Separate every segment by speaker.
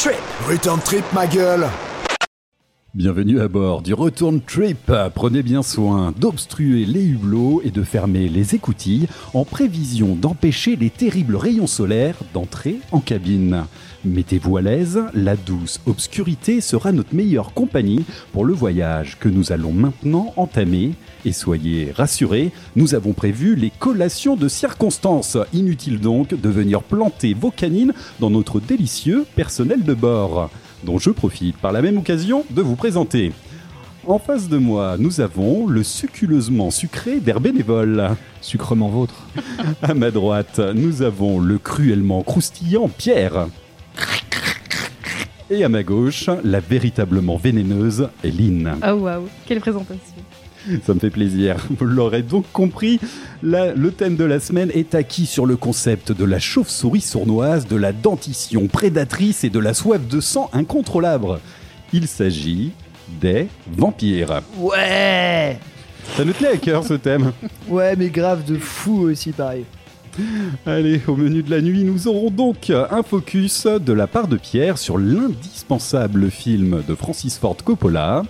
Speaker 1: Trip.
Speaker 2: Return Trip, ma gueule
Speaker 3: Bienvenue à bord du Return Trip. Prenez bien soin d'obstruer les hublots et de fermer les écoutilles en prévision d'empêcher les terribles rayons solaires d'entrer en cabine. Mettez-vous à l'aise, la douce obscurité sera notre meilleure compagnie pour le voyage que nous allons maintenant entamer. Et soyez rassurés, nous avons prévu les collations de circonstances. Inutile donc de venir planter vos canines dans notre délicieux personnel de bord dont je profite par la même occasion de vous présenter. En face de moi, nous avons le succuleusement sucré d'air bénévole.
Speaker 4: Sucrement vôtre.
Speaker 3: À ma droite, nous avons le cruellement croustillant Pierre. Et à ma gauche, la véritablement vénéneuse Eline.
Speaker 5: Oh waouh, quelle présentation.
Speaker 3: Ça me fait plaisir. Vous l'aurez donc compris, la- le thème de la semaine est acquis sur le concept de la chauve-souris sournoise, de la dentition prédatrice et de la soif de sang incontrôlable. Il s'agit des vampires.
Speaker 6: Ouais
Speaker 3: Ça nous tenait à cœur ce thème.
Speaker 6: Ouais, mais grave de fou aussi, pareil.
Speaker 3: Allez, au menu de la nuit, nous aurons donc un focus de la part de Pierre sur l'indispensable film de Francis Ford Coppola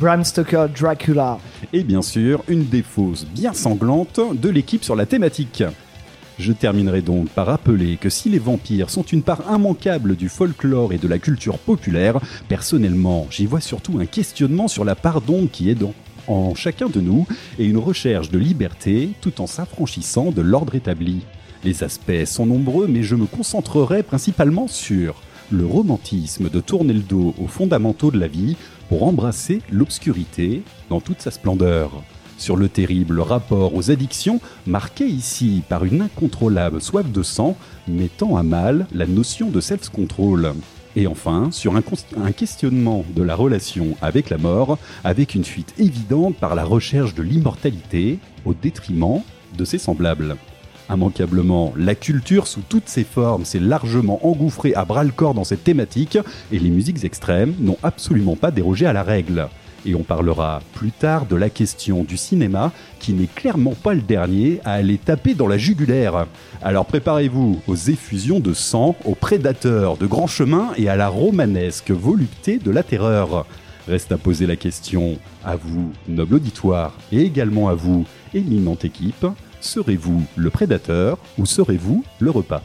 Speaker 6: Bram Stoker Dracula.
Speaker 3: et bien sûr une défausse bien sanglante de l'équipe sur la thématique. Je terminerai donc par rappeler que si les vampires sont une part immanquable du folklore et de la culture populaire, personnellement, j'y vois surtout un questionnement sur la part d'ombre qui est en chacun de nous et une recherche de liberté tout en s'affranchissant de l'ordre établi. Les aspects sont nombreux, mais je me concentrerai principalement sur le romantisme de tourner le dos aux fondamentaux de la vie pour embrasser l'obscurité dans toute sa splendeur. Sur le terrible rapport aux addictions, marqué ici par une incontrôlable soif de sang, mettant à mal la notion de self-control. Et enfin, sur un, questionnement de la relation avec la mort, avec une fuite évidente par la recherche de l'immortalité au détriment de ses semblables. Immanquablement, la culture sous toutes ses formes s'est largement engouffrée à bras-le-corps dans cette thématique et les musiques extrêmes n'ont absolument pas dérogé à la règle. Et on parlera plus tard de la question du cinéma qui n'est clairement pas le dernier à aller taper dans la jugulaire. Alors préparez-vous aux effusions de sang, aux prédateurs de grands chemins et à la romanesque volupté de la terreur. Reste à poser la question à vous, noble auditoire, et également à vous, éminente équipe, serez-vous le prédateur ou serez-vous le repas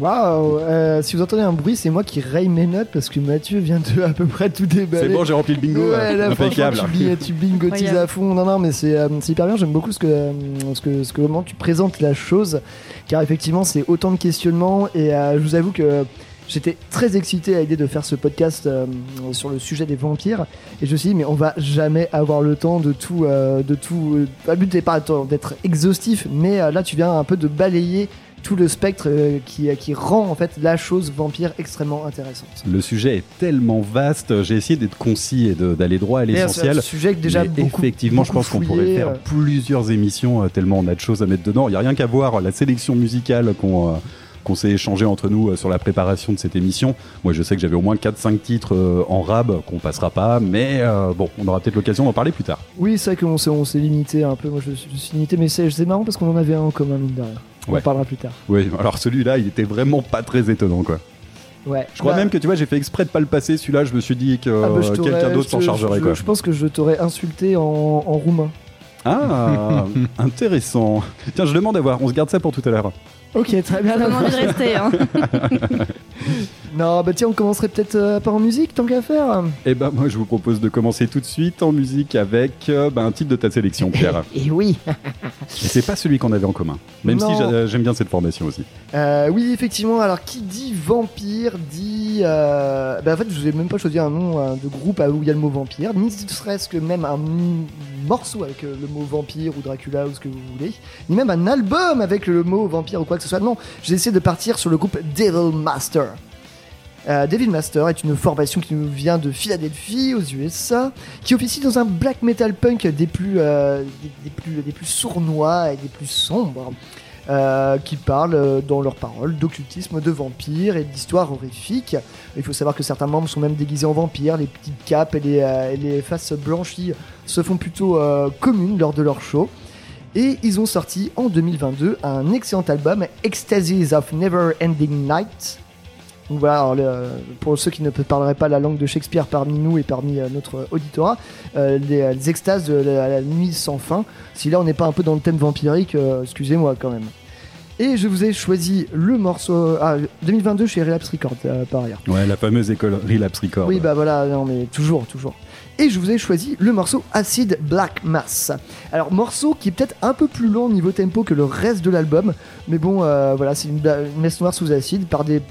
Speaker 6: Waouh euh, Si vous entendez un bruit, c'est moi qui raye mes notes parce que Mathieu vient de à peu près tout déballer.
Speaker 3: C'est bon, j'ai rempli le bingo,
Speaker 6: Ouais, là,
Speaker 3: impeccable.
Speaker 6: tu, bi- tu bingotises à fond. Non, non, mais c'est euh, c'est hyper bien. J'aime beaucoup ce que, euh, ce que, ce que comment tu présentes la chose, car effectivement, c'est autant de questionnements. Et euh, je vous avoue que j'étais très excité à l'idée de faire ce podcast euh, sur le sujet des vampires. Et je me suis dit, mais on va jamais avoir le temps de tout, euh, de tout. euh, le but n'est pas d'être exhaustif, mais euh, là, tu viens un peu de balayer tout le spectre euh, qui, qui rend en fait la chose vampire extrêmement intéressante.
Speaker 3: Le sujet est tellement vaste, j'ai essayé d'être concis et d'aller droit à
Speaker 6: euh, C'est
Speaker 3: l'essentiel.
Speaker 6: un sujet que déjà beaucoup,
Speaker 3: effectivement, je pense qu'on pourrait faire plusieurs émissions tellement on a de choses à mettre dedans. Il n'y a rien qu'à voir la sélection musicale qu'on euh, qu'on s'est échangé entre nous euh, sur la préparation de cette émission. Moi, je sais que j'avais au moins 4-5 titres euh, en rab qu'on passera pas, mais euh, bon, on aura peut-être l'occasion d'en parler plus tard.
Speaker 6: Oui, c'est vrai qu'on s'est, on s'est limité un peu. Moi, je, je suis limité, mais c'est, c'est marrant parce qu'on en avait un en commun, mine de rien. On
Speaker 3: Ouais.
Speaker 6: en parlera plus tard.
Speaker 3: Oui, alors celui-là, il était vraiment pas très étonnant, quoi.
Speaker 6: Ouais.
Speaker 3: Je crois
Speaker 6: Bah,
Speaker 3: même que tu vois, j'ai fait exprès de pas le passer. Celui-là, je me suis dit que
Speaker 6: ah, bah,
Speaker 3: quelqu'un d'autre s'en chargerait,
Speaker 6: je,
Speaker 3: quoi.
Speaker 6: Je pense que je t'aurais insulté en, en roumain.
Speaker 3: Ah, intéressant. Tiens, je demande à voir. On se garde ça pour tout à l'heure.
Speaker 6: Ok, très bien.
Speaker 5: Envie de rester. Hein.
Speaker 6: Non, bah tiens, on commencerait peut-être euh, par en musique, tant qu'à faire.
Speaker 3: Eh ben, moi, je vous propose de commencer tout de suite en musique avec euh, ben, un titre de ta sélection, Pierre.
Speaker 6: Et oui.
Speaker 3: Et c'est pas celui qu'on avait en commun. Même
Speaker 6: Non.
Speaker 3: si j'a- j'aime bien cette formation aussi.
Speaker 6: Euh, oui, effectivement. Alors, qui dit vampire dit. euh, Bah, en fait, je vous ai même pas choisi un nom euh, de groupe à où il y a le mot vampire, ni serait-ce que même un m- morceau avec euh, le mot vampire ou Dracula ou ce que vous voulez, ni même un album avec le mot vampire ou quoi que ce soit. Non, j'ai essayé de partir sur le groupe Devil Master. Euh, Devil Master est une formation qui nous vient de Philadelphie, aux USA, qui officie dans un black metal punk des plus, euh, sournois et des plus sombres, euh, qui parlent dans leurs paroles d'occultisme, de vampires et d'histoires horrifiques. Il faut savoir que certains membres sont même déguisés en vampires, les petites capes et les, faces blanchies se font plutôt communes lors de leur show. Et ils ont sorti en 2022 un excellent album, Ecstasies of Never Ending Night. Donc voilà, alors, le- pour ceux qui ne parleraient pas la langue de Shakespeare parmi nous et parmi euh, notre auditorat, euh, les, les extases de la, la nuit sans fin. Si là on n'est pas un peu dans le thème vampirique, euh, excusez-moi quand même. Et je vous ai choisi le morceau. Ah, 2022 chez Relapse Records, euh, par ailleurs.
Speaker 3: Ouais, la fameuse école Relapse Record.
Speaker 6: Oui, bah voilà, non mais toujours, toujours. Et je vous ai choisi le morceau Acid Black Mass. Alors, morceau qui est peut-être un peu plus lent niveau tempo que le reste de l'album, mais bon, euh, voilà, c'est une, une messe noire sous acide par des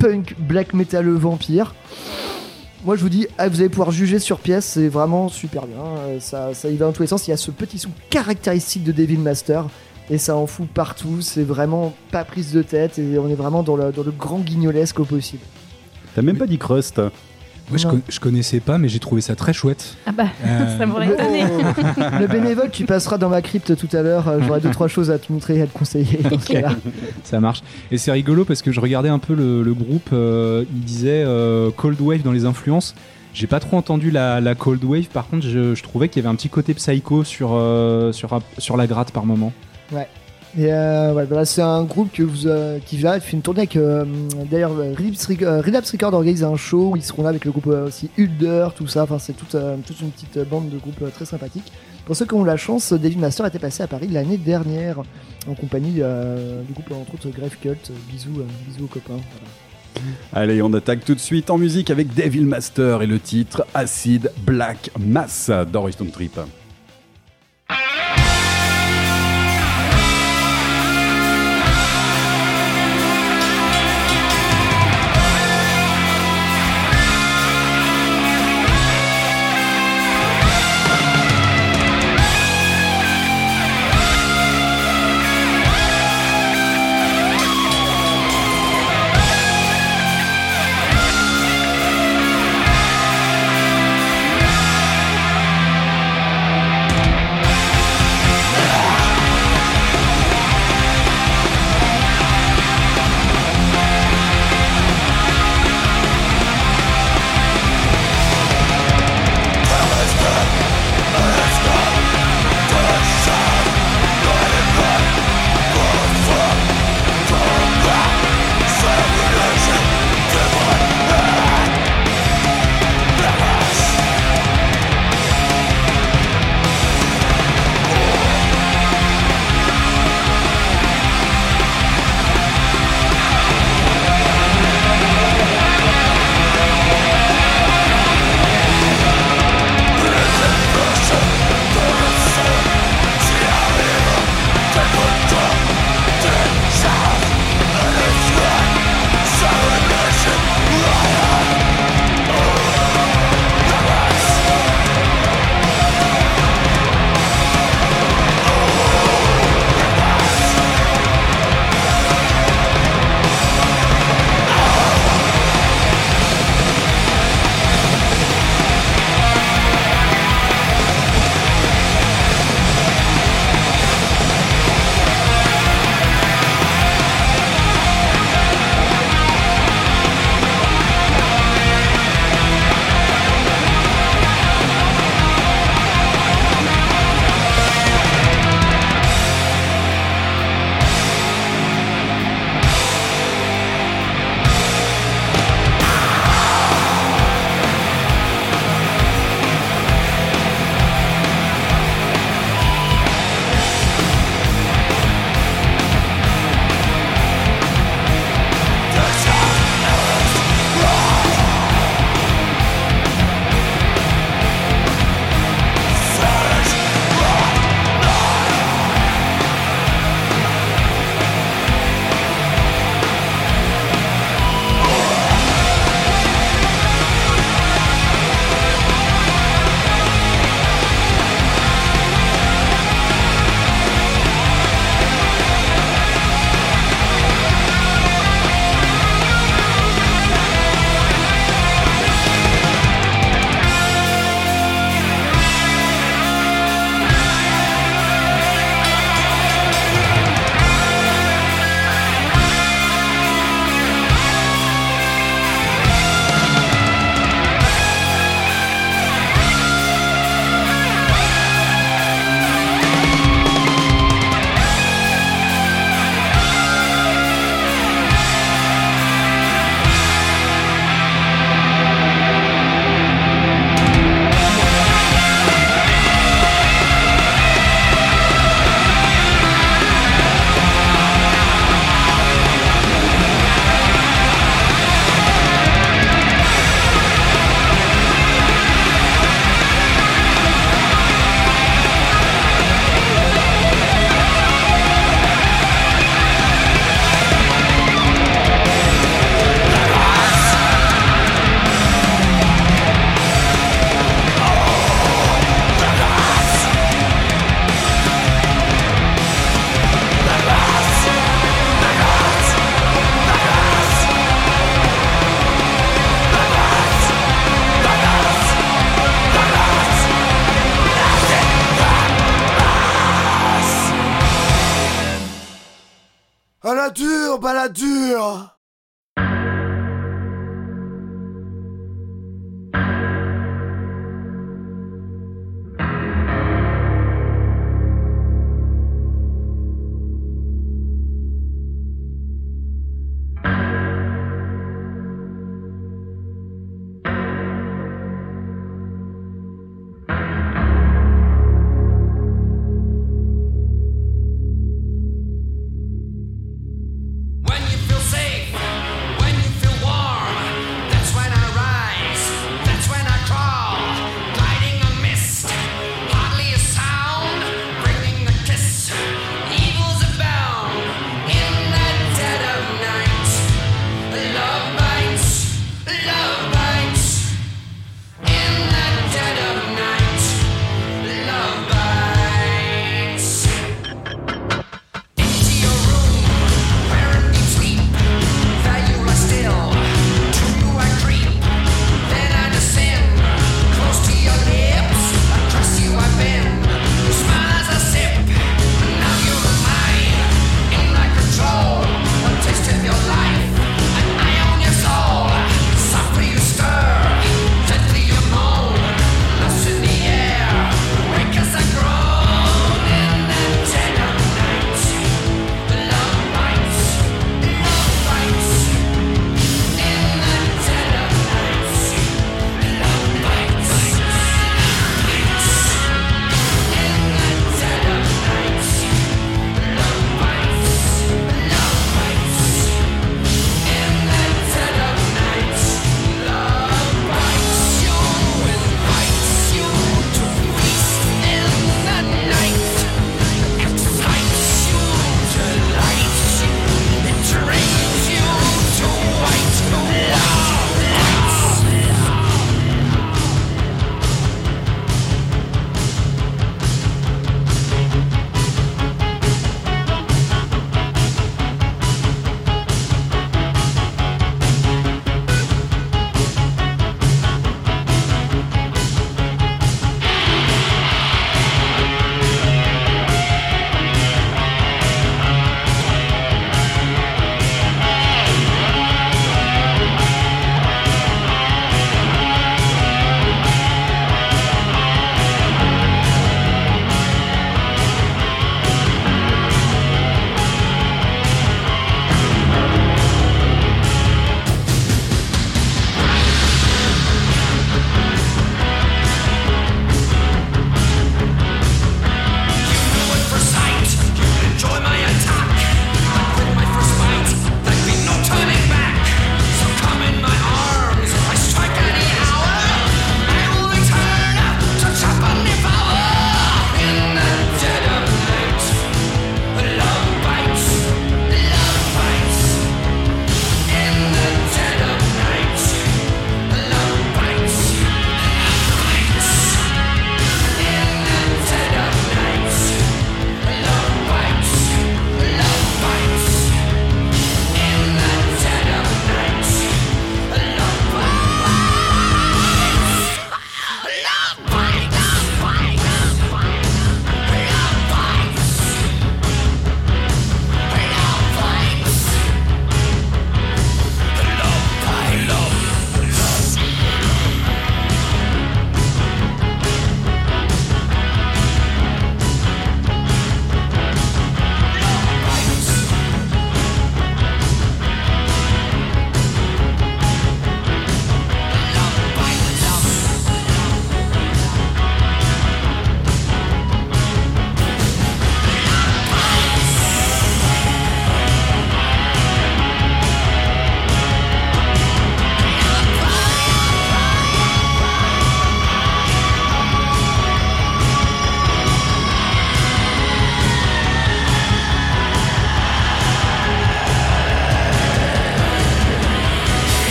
Speaker 6: punk black metal vampires. Moi, je vous dis, ah, vous allez pouvoir juger sur pièce, c'est vraiment super bien. euh, Ça, ça y va dans tous les sens. Il y a ce petit son caractéristique de Devil Master. Et ça en fout partout, c'est vraiment pas prise de tête et on est vraiment dans le, dans le grand guignolesque au possible.
Speaker 3: T'as même pas dit Crust.
Speaker 1: Moi, je, con- je connaissais pas, mais j'ai trouvé ça très chouette.
Speaker 5: Ah bah,
Speaker 1: Euh,
Speaker 5: ça m'aurait
Speaker 6: Le-
Speaker 5: étonné.
Speaker 6: Le bénévole, tu passeras dans ma crypte tout à l'heure. euh, J'aurai deux trois choses à te montrer et à te conseiller dans ce cas-là.
Speaker 1: Ça marche. Et c'est rigolo parce que je regardais un peu le, le groupe, euh, il disait euh, Cold Wave dans les influences. J'ai pas trop entendu la, la Cold Wave, par contre je, je trouvais qu'il y avait un petit côté psycho sur, euh, sur, la gratte par moment.
Speaker 6: Et euh, voilà, c'est un groupe que vous, euh, qui va fait une tournée avec. euh, D'ailleurs, Relapse euh, Records organise un show où ils seront là avec le groupe aussi Hulder, tout ça. Enfin, c'est toute, toute une petite bande de groupes très sympathiques. Pour ceux qui ont la chance, David Master était passé à Paris l'année dernière en compagnie du groupe entre autres Grave Cult. Bisous, bisous aux copains.
Speaker 3: Allez, on attaque tout de suite en musique avec Devil Master et le titre Acid Black Mass Houston Trip.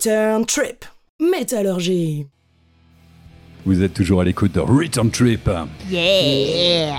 Speaker 7: Return
Speaker 4: Trip. Métallurgie.
Speaker 3: Vous êtes toujours à l'écoute de Return Trip.
Speaker 5: Yeah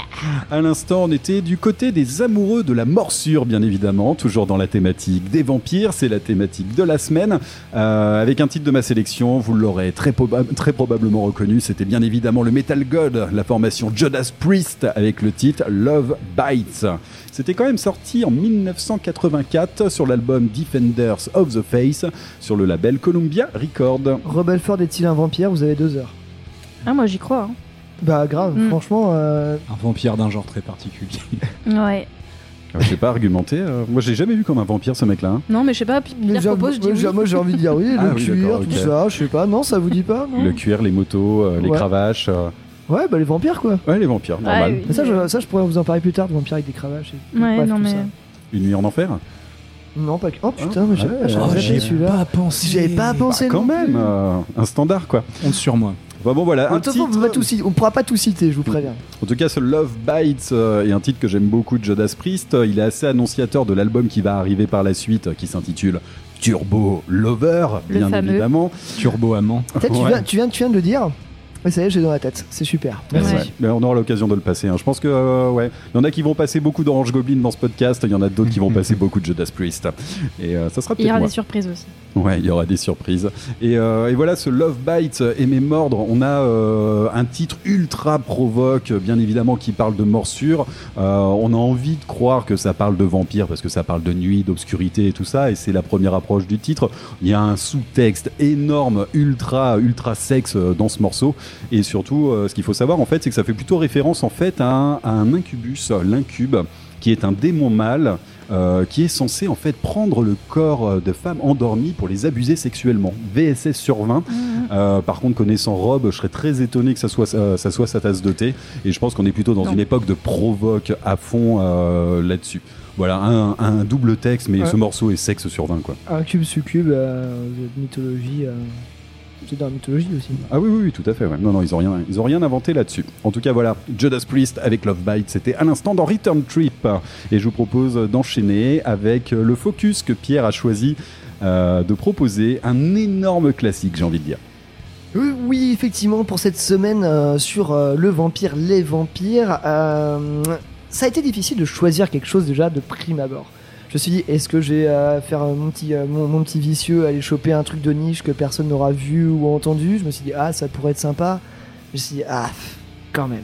Speaker 3: À l'instant, on était du côté des amoureux de la morsure, bien évidemment, toujours dans la thématique des vampires. C'est la thématique de la semaine. Euh, avec un titre de ma sélection, vous l'aurez très, proba- très probablement reconnu. C'était bien évidemment le Metal God, la formation Judas Priest, avec le titre Love Bites. C'était quand même sorti en 1984 sur l'album Defenders of the Face sur le label Columbia Records.
Speaker 6: Rebelford est-il un vampire? Vous avez deux heures.
Speaker 5: Ah, moi j'y crois. hein.
Speaker 6: Bah grave,
Speaker 5: Mm.
Speaker 6: franchement. euh,
Speaker 1: Un vampire d'un genre très particulier.
Speaker 5: Ouais.
Speaker 3: Euh, Je sais pas argumenter. euh, moi, j'ai jamais vu comme un vampire ce mec-là. hein.
Speaker 5: Non, mais je sais pas, puis
Speaker 6: mais
Speaker 5: Pierre
Speaker 6: j'ai-
Speaker 5: propose, je dis
Speaker 6: moi, j'ai-
Speaker 5: oui.
Speaker 6: Moi j'ai envie de dire oui,
Speaker 3: Ah
Speaker 6: le
Speaker 3: oui,
Speaker 6: cuir, tout ça, je sais pas. Non, ça vous dit pas non
Speaker 3: Le cuir, les motos, euh, les
Speaker 6: Ouais.
Speaker 3: cravaches. euh,
Speaker 6: Ouais, bah les vampires quoi.
Speaker 3: Ouais, les vampires, normal.
Speaker 5: oui.
Speaker 6: Mais ça je, ça, je pourrais vous en parler plus tard, de vampires avec des cravaches. Et...
Speaker 5: Ouais,
Speaker 6: bref,
Speaker 5: non,
Speaker 6: tout
Speaker 5: mais.
Speaker 6: ça.
Speaker 3: Une nuit en enfer
Speaker 6: Non, pas que. Oh putain, mais j'avais
Speaker 3: oh,
Speaker 6: celui-là.
Speaker 1: pensé.
Speaker 6: J'avais pas pensé.
Speaker 3: Bah, Quand
Speaker 6: non
Speaker 3: même,
Speaker 6: plus.
Speaker 3: euh, un standard quoi.
Speaker 1: Compte sur moi.
Speaker 3: Enfin bon voilà,
Speaker 6: En
Speaker 3: un
Speaker 6: tout cas, on,
Speaker 3: titre.
Speaker 6: va tout citer- on pourra pas tout citer, je vous préviens.
Speaker 3: En tout cas, ce Love Bites euh, est un titre que j'aime beaucoup de Judas Priest. Il est assez annonciateur de l'album qui va arriver par la suite, qui s'intitule Turbo Lover, bien évidemment.
Speaker 1: Turbo amant.
Speaker 6: Tu,
Speaker 3: Ouais.
Speaker 6: viens, tu, viens, tu viens de le dire. Mais ça y est, j'ai dans la tête. C'est super. Merci.
Speaker 5: Ouais.
Speaker 3: Mais on aura l'occasion de le passer. hein. Je pense que euh, ouais, il y en a qui vont passer beaucoup d'Orange Goblin dans ce podcast. Il y en a d'autres qui vont passer beaucoup de Judas Priest. Et euh, ça sera
Speaker 5: Il y
Speaker 3: peut-être
Speaker 5: aura
Speaker 3: moi.
Speaker 5: des surprises aussi.
Speaker 3: Ouais, il y aura des surprises. Et, euh, et voilà, ce Love Bites et mes mordre, on a euh, un titre ultra provoque, bien évidemment, qui parle de morsure. Euh, on a envie de croire que ça parle de vampire parce que ça parle de nuit, d'obscurité et tout ça. Et c'est la première approche du titre. Il y a un sous-texte énorme, ultra, ultra sexe dans ce morceau. Et surtout, euh, ce qu'il faut savoir, en fait, c'est que ça fait plutôt référence, en fait, à un, à un incubus, l'incube, qui est un démon mâle euh, qui est censé en fait prendre le corps euh, de femmes endormies pour les abuser sexuellement. VSS sur 20. Euh, par contre, connaissant Rob, je serais très étonné que ça soit, euh, ça soit sa tasse de thé. Et je pense qu'on est plutôt dans
Speaker 5: Non.
Speaker 3: une époque de provoque à fond là-dessus. Voilà, un, un double texte, mais
Speaker 6: Ouais.
Speaker 3: ce morceau est sexe sur 20 quoi.
Speaker 6: Un cube succube, mythologie. C'est dans la mythologie aussi.
Speaker 3: Ah oui, oui, oui, tout à fait. ouais. Non, non, ils ont rien, ils ont rien inventé là-dessus. En tout cas, voilà, Judas Priest avec Love Bite, c'était à l'instant dans Return Trip. Et je vous propose d'enchaîner avec le focus que Pierre a choisi euh, de proposer, un énorme classique, j'ai envie de dire.
Speaker 6: Euh, Oui, effectivement, pour cette semaine euh, sur euh, le vampire, les vampires, euh, ça a été difficile de choisir quelque chose déjà de prime abord. Je me suis dit, est-ce que je vais euh, faire mon petit, euh, mon, petit vicieux, aller choper un truc de niche que personne n'aura vu ou entendu? Je me suis dit, ah, ça pourrait être sympa. Je me suis dit, ah, quand même.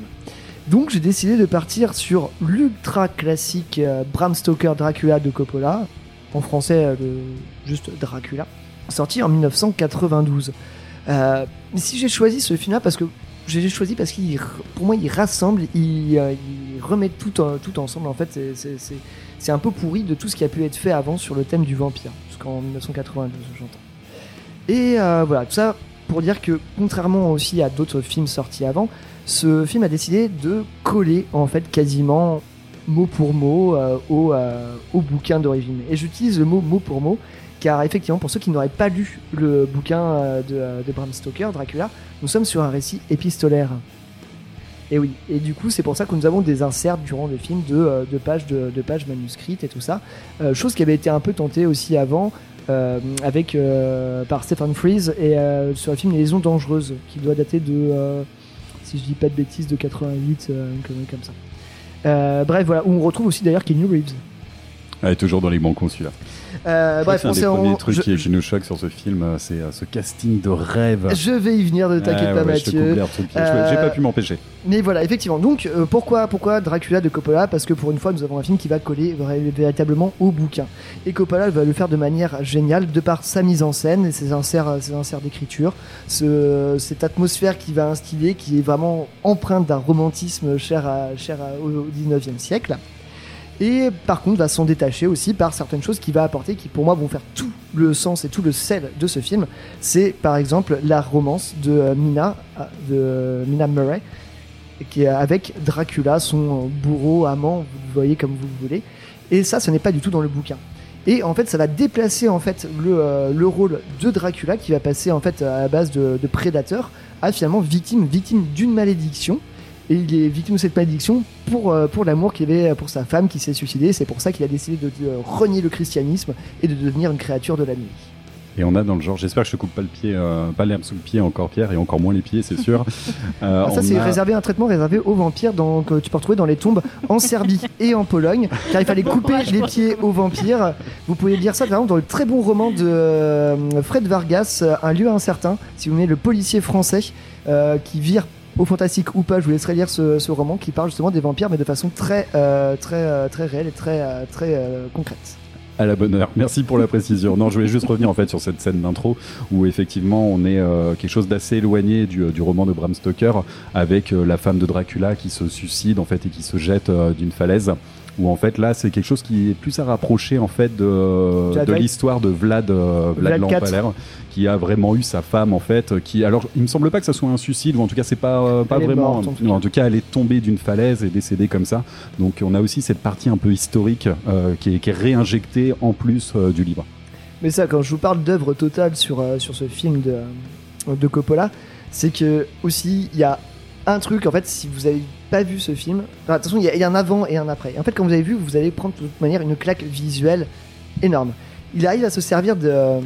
Speaker 6: Donc j'ai décidé de partir sur l'ultra classique euh, Bram Stoker Dracula de Coppola, en français euh, le- juste Dracula, sorti en 1992. Euh, mais si j'ai choisi ce film-là, parce que j'ai choisi parce qu'il, pour moi, il rassemble, il, euh, il remet tout, tout ensemble. En fait, c'est- c'est- un peu pourri de tout ce qui a pu être fait avant sur le thème du vampire, jusqu'en 1992, j'entends. Et euh, voilà, tout ça pour dire que contrairement aussi à d'autres films sortis avant, ce film a décidé de coller en fait quasiment mot pour mot euh, au, euh, au bouquin d'origine. Et j'utilise le mot mot pour mot car effectivement, pour ceux qui n'auraient pas lu le bouquin de, de Bram Stoker, Dracula, nous sommes sur un récit épistolaire. Et oui, et du coup, c'est pour ça que nous avons des inserts durant le film de, euh, pages, de, pages manuscrites et tout ça. Euh, chose qui avait été un peu tentée aussi avant euh, avec, par Stephen Freeze et sur le film Les Liaisons Dangereuses, qui doit dater de, si je dis pas de bêtises, de 88, euh, une connerie comme ça. Bref, voilà, où on retrouve aussi d'ailleurs Keanu Reeves.
Speaker 3: Elle est toujours dans les bancons celui-là.
Speaker 6: Euh, bref,
Speaker 3: c'est un des premiers trucs
Speaker 6: je-
Speaker 3: qui, nous choque sur ce film, euh, c'est euh, ce casting de rêve.
Speaker 6: Je vais y venir, ne t'inquiète
Speaker 3: Ouais,
Speaker 6: pas,
Speaker 3: ouais,
Speaker 6: Mathieu. Euh,
Speaker 3: J'ai pas pu m'empêcher.
Speaker 6: Mais voilà, effectivement. Donc, euh, pourquoi, pourquoi Dracula de Coppola? Parce que pour une fois, nous avons un film qui va coller véritablement au bouquin. Et Coppola va le faire de manière géniale, de par sa mise en scène et ses inserts, ses inserts d'écriture, ce- cette atmosphère qui va instiller, qui est vraiment empreinte d'un romantisme cher, à, cher à- au, au 19e siècle. Et par contre, va s'en détacher aussi par certaines choses qu'il va apporter, qui pour moi vont faire tout le sens et tout le sel de ce film. C'est par exemple la romance de euh, Mina, euh, de Mina Murray, qui est avec Dracula, son bourreau, amant, vous voyez comme vous voulez. Et ça, ce n'est pas du tout dans le bouquin. Et en fait, ça va déplacer en fait le, euh, le rôle de Dracula, qui va passer en fait à la base de, de prédateur, à finalement victime, victime d'une malédiction. Et il est victime de cette malédiction pour, euh, pour l'amour qu'il avait pour sa femme qui s'est suicidée. C'est pour ça qu'il a décidé de, de renier le christianisme et de devenir une créature de la nuit.
Speaker 3: Et on a dans le genre, j'espère que je te coupe pas le pied, euh, pas l'herbe sous le pied encore Pierre, et encore moins les pieds, c'est sûr. Euh,
Speaker 6: Alors ça,
Speaker 3: on
Speaker 6: c'est
Speaker 3: a-
Speaker 6: réservé un traitement réservé aux vampires dans- que tu peux retrouver dans les tombes en Serbie et en Pologne, car il fallait couper les pieds aux vampires. Vous pouvez lire ça par exemple dans le très bon roman de euh, Fred Vargas, euh, Un lieu incertain. Si vous voulez, le policier français euh, qui vire au fantastique ou pas, je vous laisserai lire ce, roman qui parle justement des vampires, mais de façon très, euh, très, euh, très réelle et très, euh, très concrète.
Speaker 3: À la bonne heure. Merci pour la précision. Non, je voulais juste revenir en fait sur cette scène d'intro où effectivement on est quelque chose d'assez éloigné du, roman de Bram Stoker avec la femme de Dracula qui se suicide en fait et qui se jette d'une falaise. Où en fait là c'est quelque chose qui est plus à rapprocher en fait de, l'histoire de Vlad, euh, Vlad, qui a vraiment eu sa femme en fait qui alors il me semble pas que ça soit un suicide ou en tout cas c'est pas euh, pas
Speaker 6: Elle
Speaker 3: vraiment
Speaker 6: morte, en tout
Speaker 3: non, en tout cas elle est tombée d'une falaise et décédée comme ça. Donc on a aussi cette partie un peu historique euh, qui, est, qui est réinjectée en plus euh, du livre.
Speaker 6: Mais ça, quand je vous parle d'œuvre totale sur, sur ce film de, de Coppola, c'est que aussi il y a un truc, en fait, si vous avez pas vu ce film, il y, a- il y a un avant et un après. Et en fait, quand vous avez vu, vous allez prendre de toute manière une claque visuelle énorme. Il arrive à se servir de, euh,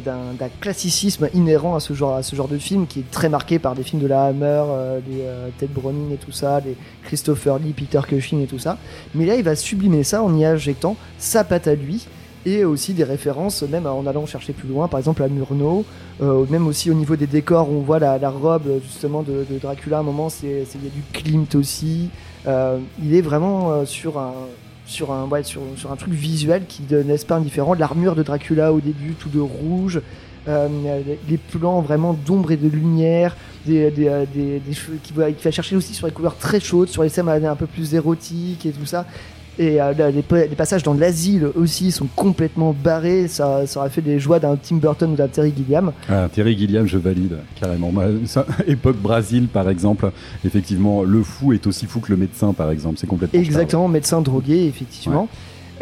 Speaker 6: d'un, classicisme inhérent à ce, genre, à ce genre de film qui est très marqué par des films de la Hammer, euh, des euh, Ted Browning et tout ça, des Christopher Lee, Peter Cushing et tout ça. Mais là, il va sublimer ça en y injectant sa patte à lui et aussi des références, même en allant chercher plus loin, par exemple à Murnau, euh, même aussi au niveau des décors, on voit la, robe justement de, Dracula à un moment, il y a du Klimt aussi. Euh, il est vraiment euh, sur un sur un ouais, sur, un truc visuel qui ne laisse pas indifférent. L'armure de Dracula au début, tout de rouge. les- plans vraiment d'ombre et de lumière, des, des, qui va, qui va chercher aussi sur les couleurs très chaudes, sur les scènes un peu plus érotiques et tout ça. Et euh, les, pa- les passages dans l'asile aussi sont complètement barrés. Ça, ça aurait fait des joies d'un Tim Burton ou d'un Terry Gilliam.
Speaker 3: Ah, Thierry Gilliam, je valide carrément. Moi, ça, époque Brésil, par exemple, effectivement, le fou est aussi fou que le médecin, par exemple. C'est complètement.
Speaker 6: Exactement, médecin drogué, effectivement.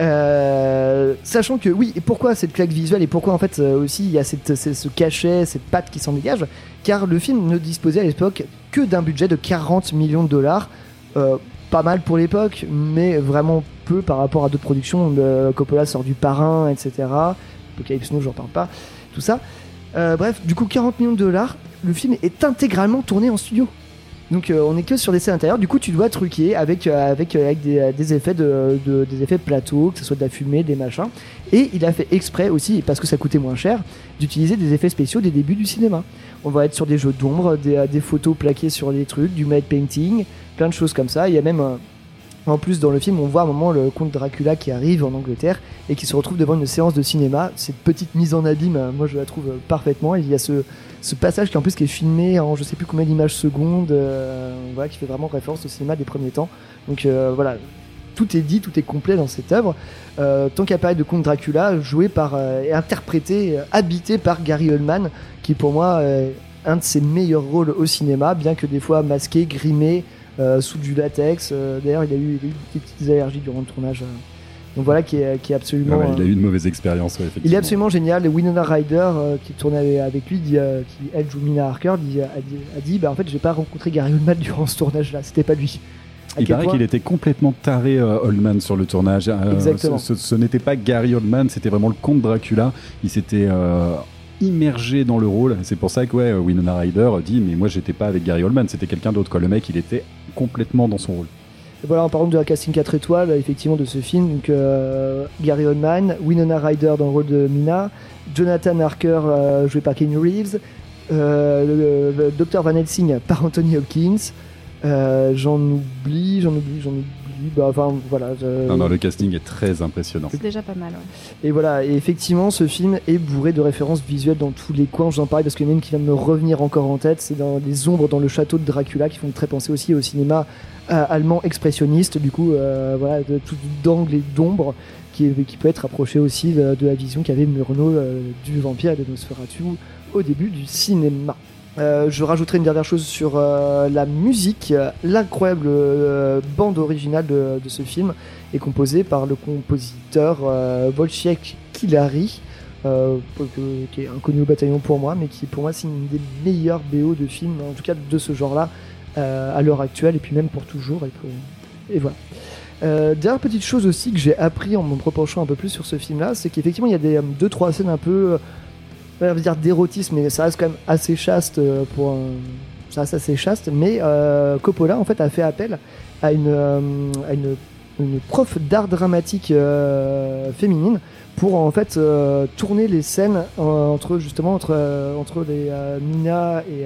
Speaker 6: Euh, sachant que oui, et pourquoi cette claque visuelle et pourquoi en fait euh, aussi il y a cette, ce ce cachet, cette patte qui s'en dégage, car le film ne disposait à l'époque que d'un budget de 40 millions de dollars, Euh, pas mal pour l'époque, mais vraiment peu par rapport à d'autres productions. Le Coppola sort du Parrain, etc. Apocalypse Now, j'en parle pas, tout ça. Euh, bref, du coup 40 millions de dollars, le film est intégralement tourné en studio. Donc euh, on est que sur des scènes intérieures. Du coup, tu dois truquer avec euh, euh, des, euh, effets de, de- des effets plateaux, que ce soit de la fumée, des machins. Et il a fait exprès aussi, parce que ça coûtait moins cher, d'utiliser des effets spéciaux des débuts du cinéma. On va être sur des jeux d'ombre, des, euh, photos plaquées sur des trucs, du matte painting, plein de choses comme ça. Il y a même euh, en plus, dans le film, on voit un moment le comte Dracula qui arrive en Angleterre et qui se retrouve devant une séance de cinéma. Cette petite mise en abîme, euh, moi je la trouve euh, parfaitement. Il y a ce, passage qui en plus qui est filmé en je sais plus combien d'images secondes, voilà, qui fait vraiment référence au cinéma des premiers temps. Donc voilà, tout est dit, tout est complet dans cette œuvre. Euh, tant qu'il apparaît de comte Dracula, joué par et interprété, habité par Gary Oldman, qui pour moi un de ses meilleurs rôles au cinéma, bien que des fois masqué, grimé, sous du latex. Euh, D'ailleurs, il a eu il a eu des petites allergies durant le tournage. euh. Donc voilà, qui est, qui est absolument.
Speaker 3: Ouais, il a
Speaker 6: euh,
Speaker 3: eu une mauvaise expérience, ouais,
Speaker 6: il est absolument génial. Et Winona Ryder, euh, qui tournait avec lui, dit, euh, qui elle joue Mina Harker, dit, a dit, a dit bah, en fait, j'ai pas rencontré Gary Oldman durant ce tournage-là. C'était pas lui. À
Speaker 3: Il paraît qu'il était complètement taré euh, Oldman sur le tournage. Euh,
Speaker 6: Exactement.
Speaker 3: Ce, ce- ce n'était pas Gary Oldman, c'était vraiment le comte Dracula. Il s'était euh, immergé dans le rôle. C'est pour ça que ouais, Winona Ryder dit mais moi j'étais pas avec Gary Oldman, c'était quelqu'un d'autre. Quoi. Le mec il était complètement dans son rôle.
Speaker 6: Voilà, en parlant de la casting 4 étoiles, effectivement, de ce film, euh, Gary Oldman, Winona Ryder dans le rôle de Mina, Jonathan Harker euh, joué par Kenny Reeves, euh, le, le Dr Van Helsing par Anthony Hopkins. J'en oublie, j'en oublie, j'en oublie. Bah, enfin, voilà. je-
Speaker 3: Non, non, le casting est très impressionnant.
Speaker 5: C'est déjà pas mal. ouais.
Speaker 6: Et voilà, et effectivement, ce film est bourré de références visuelles dans tous les coins. J'en parlais parce qu'il y en a une qui vient de me revenir encore en tête. C'est dans les ombres dans le château de Dracula qui font très penser aussi au cinéma euh, allemand expressionniste. Du coup, euh, voilà, de tout d'angle et d'ombre qui, qui peut être rapproché aussi de, de la vision qu'avait Murnau euh, du vampire et de Nosferatu au début du cinéma. Euh, je rajouterai une dernière chose sur euh, la musique. L'incroyable euh, bande originale de, de ce film est composée par le compositeur euh, Wojciech Kilari, euh, qui est inconnu au bataillon pour moi, mais qui pour moi c'est une des meilleures BO de films, en tout cas de ce genre-là, à l'heure actuelle, et puis même pour toujours. Et, pour- et voilà. Euh, dernière petite chose aussi que j'ai appris en me repenchant un peu plus sur ce film-là, c'est qu'effectivement il y a des euh, deux trois scènes un peu on va dire d'érotisme, mais ça reste quand même assez chaste euh, pour un- ça reste assez chaste. Mais euh, Coppola en fait a fait appel à une, euh, à une, une prof d'art dramatique euh, féminine pour en fait euh, tourner les scènes entre justement entre entre les Mina et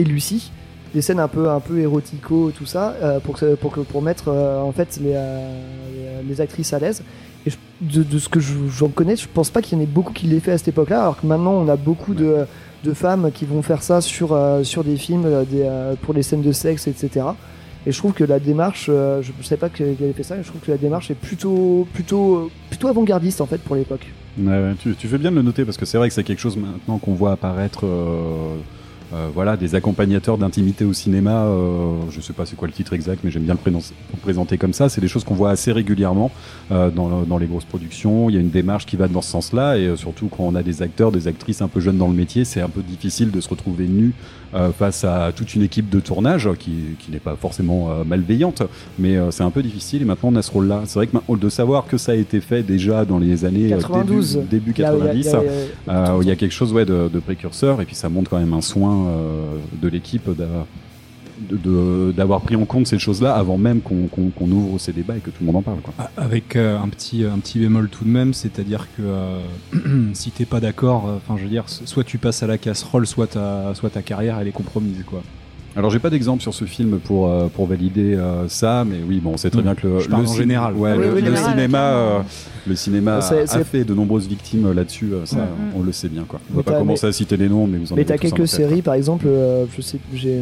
Speaker 6: et Lucie des scènes un peu un peu érotico tout ça euh, pour pour que pour mettre euh, en fait les, euh, les, actrices à l'aise et de, ce que je- j'en connais je pense pas qu'il y en ait beaucoup qui l'aient fait à cette époque là alors que maintenant on a beaucoup de de femmes qui vont faire ça sur sur des films des, pour les scènes de sexe etc et je trouve que la démarche je ne savais pas qu'il avait fait ça et je trouve que la démarche est plutôt plutôt plutôt avant-gardiste en fait pour l'époque
Speaker 3: tu fais bien de le noter parce que c'est vrai que c'est quelque chose maintenant qu'on voit apparaître. Euh, voilà, des accompagnateurs d'intimité au cinéma. euh, je sais pas c'est quoi le titre exact, mais j'aime bien le présenter comme ça. C'est des choses qu'on voit assez régulièrement euh, dans, dans les grosses productions. Il y a une démarche qui va dans ce sens-là, et euh, surtout quand on a des acteurs, des actrices un peu jeunes dans le métier, c'est un peu difficile de se retrouver nu face à toute une équipe de tournage qui, qui n'est pas forcément euh, malveillante, mais euh, c'est un peu difficile. Et maintenant on a ce rôle-là. C'est vrai que de savoir que ça a été fait déjà dans les années euh,
Speaker 6: 92.
Speaker 3: début, début
Speaker 6: Là où il y a-
Speaker 3: 90.
Speaker 6: il y a-
Speaker 3: Euh, il y a quelque chose ouais, de, de précurseur et puis ça montre quand même un soin euh, de l'équipe d'a- de- de- d'avoir pris en compte ces choses-là avant même qu'on ouvre ces débats et que tout le monde en parle. Quoi.
Speaker 1: Avec euh, un petit un petit bémol tout de même, c'est-à-dire que euh, si t'es pas d'accord, euh, enfin je veux dire, soit tu passes à la casserole, soit ta soit ta carrière elle est compromise quoi.
Speaker 3: Alors j'ai pas d'exemple sur ce film pour, euh, pour valider euh, ça, mais oui, bon, on sait très
Speaker 1: Mm.
Speaker 3: bien que le,
Speaker 1: en
Speaker 3: cin-
Speaker 1: général.
Speaker 3: ouais,
Speaker 6: Oui,
Speaker 3: le,
Speaker 6: oui,
Speaker 3: le
Speaker 6: général,
Speaker 3: cinéma, euh, le cinéma
Speaker 6: C'est-
Speaker 3: a,
Speaker 6: c'est-
Speaker 3: fait de nombreuses victimes là-dessus. euh, Ça,
Speaker 5: Mm, mm.
Speaker 3: on le sait bien. Quoi. On
Speaker 6: Mais
Speaker 3: va pas commencer à citer les noms, mais vous en
Speaker 6: Mais
Speaker 3: avez
Speaker 6: t'as quelques séries, par exemple, euh, je sais, j'ai,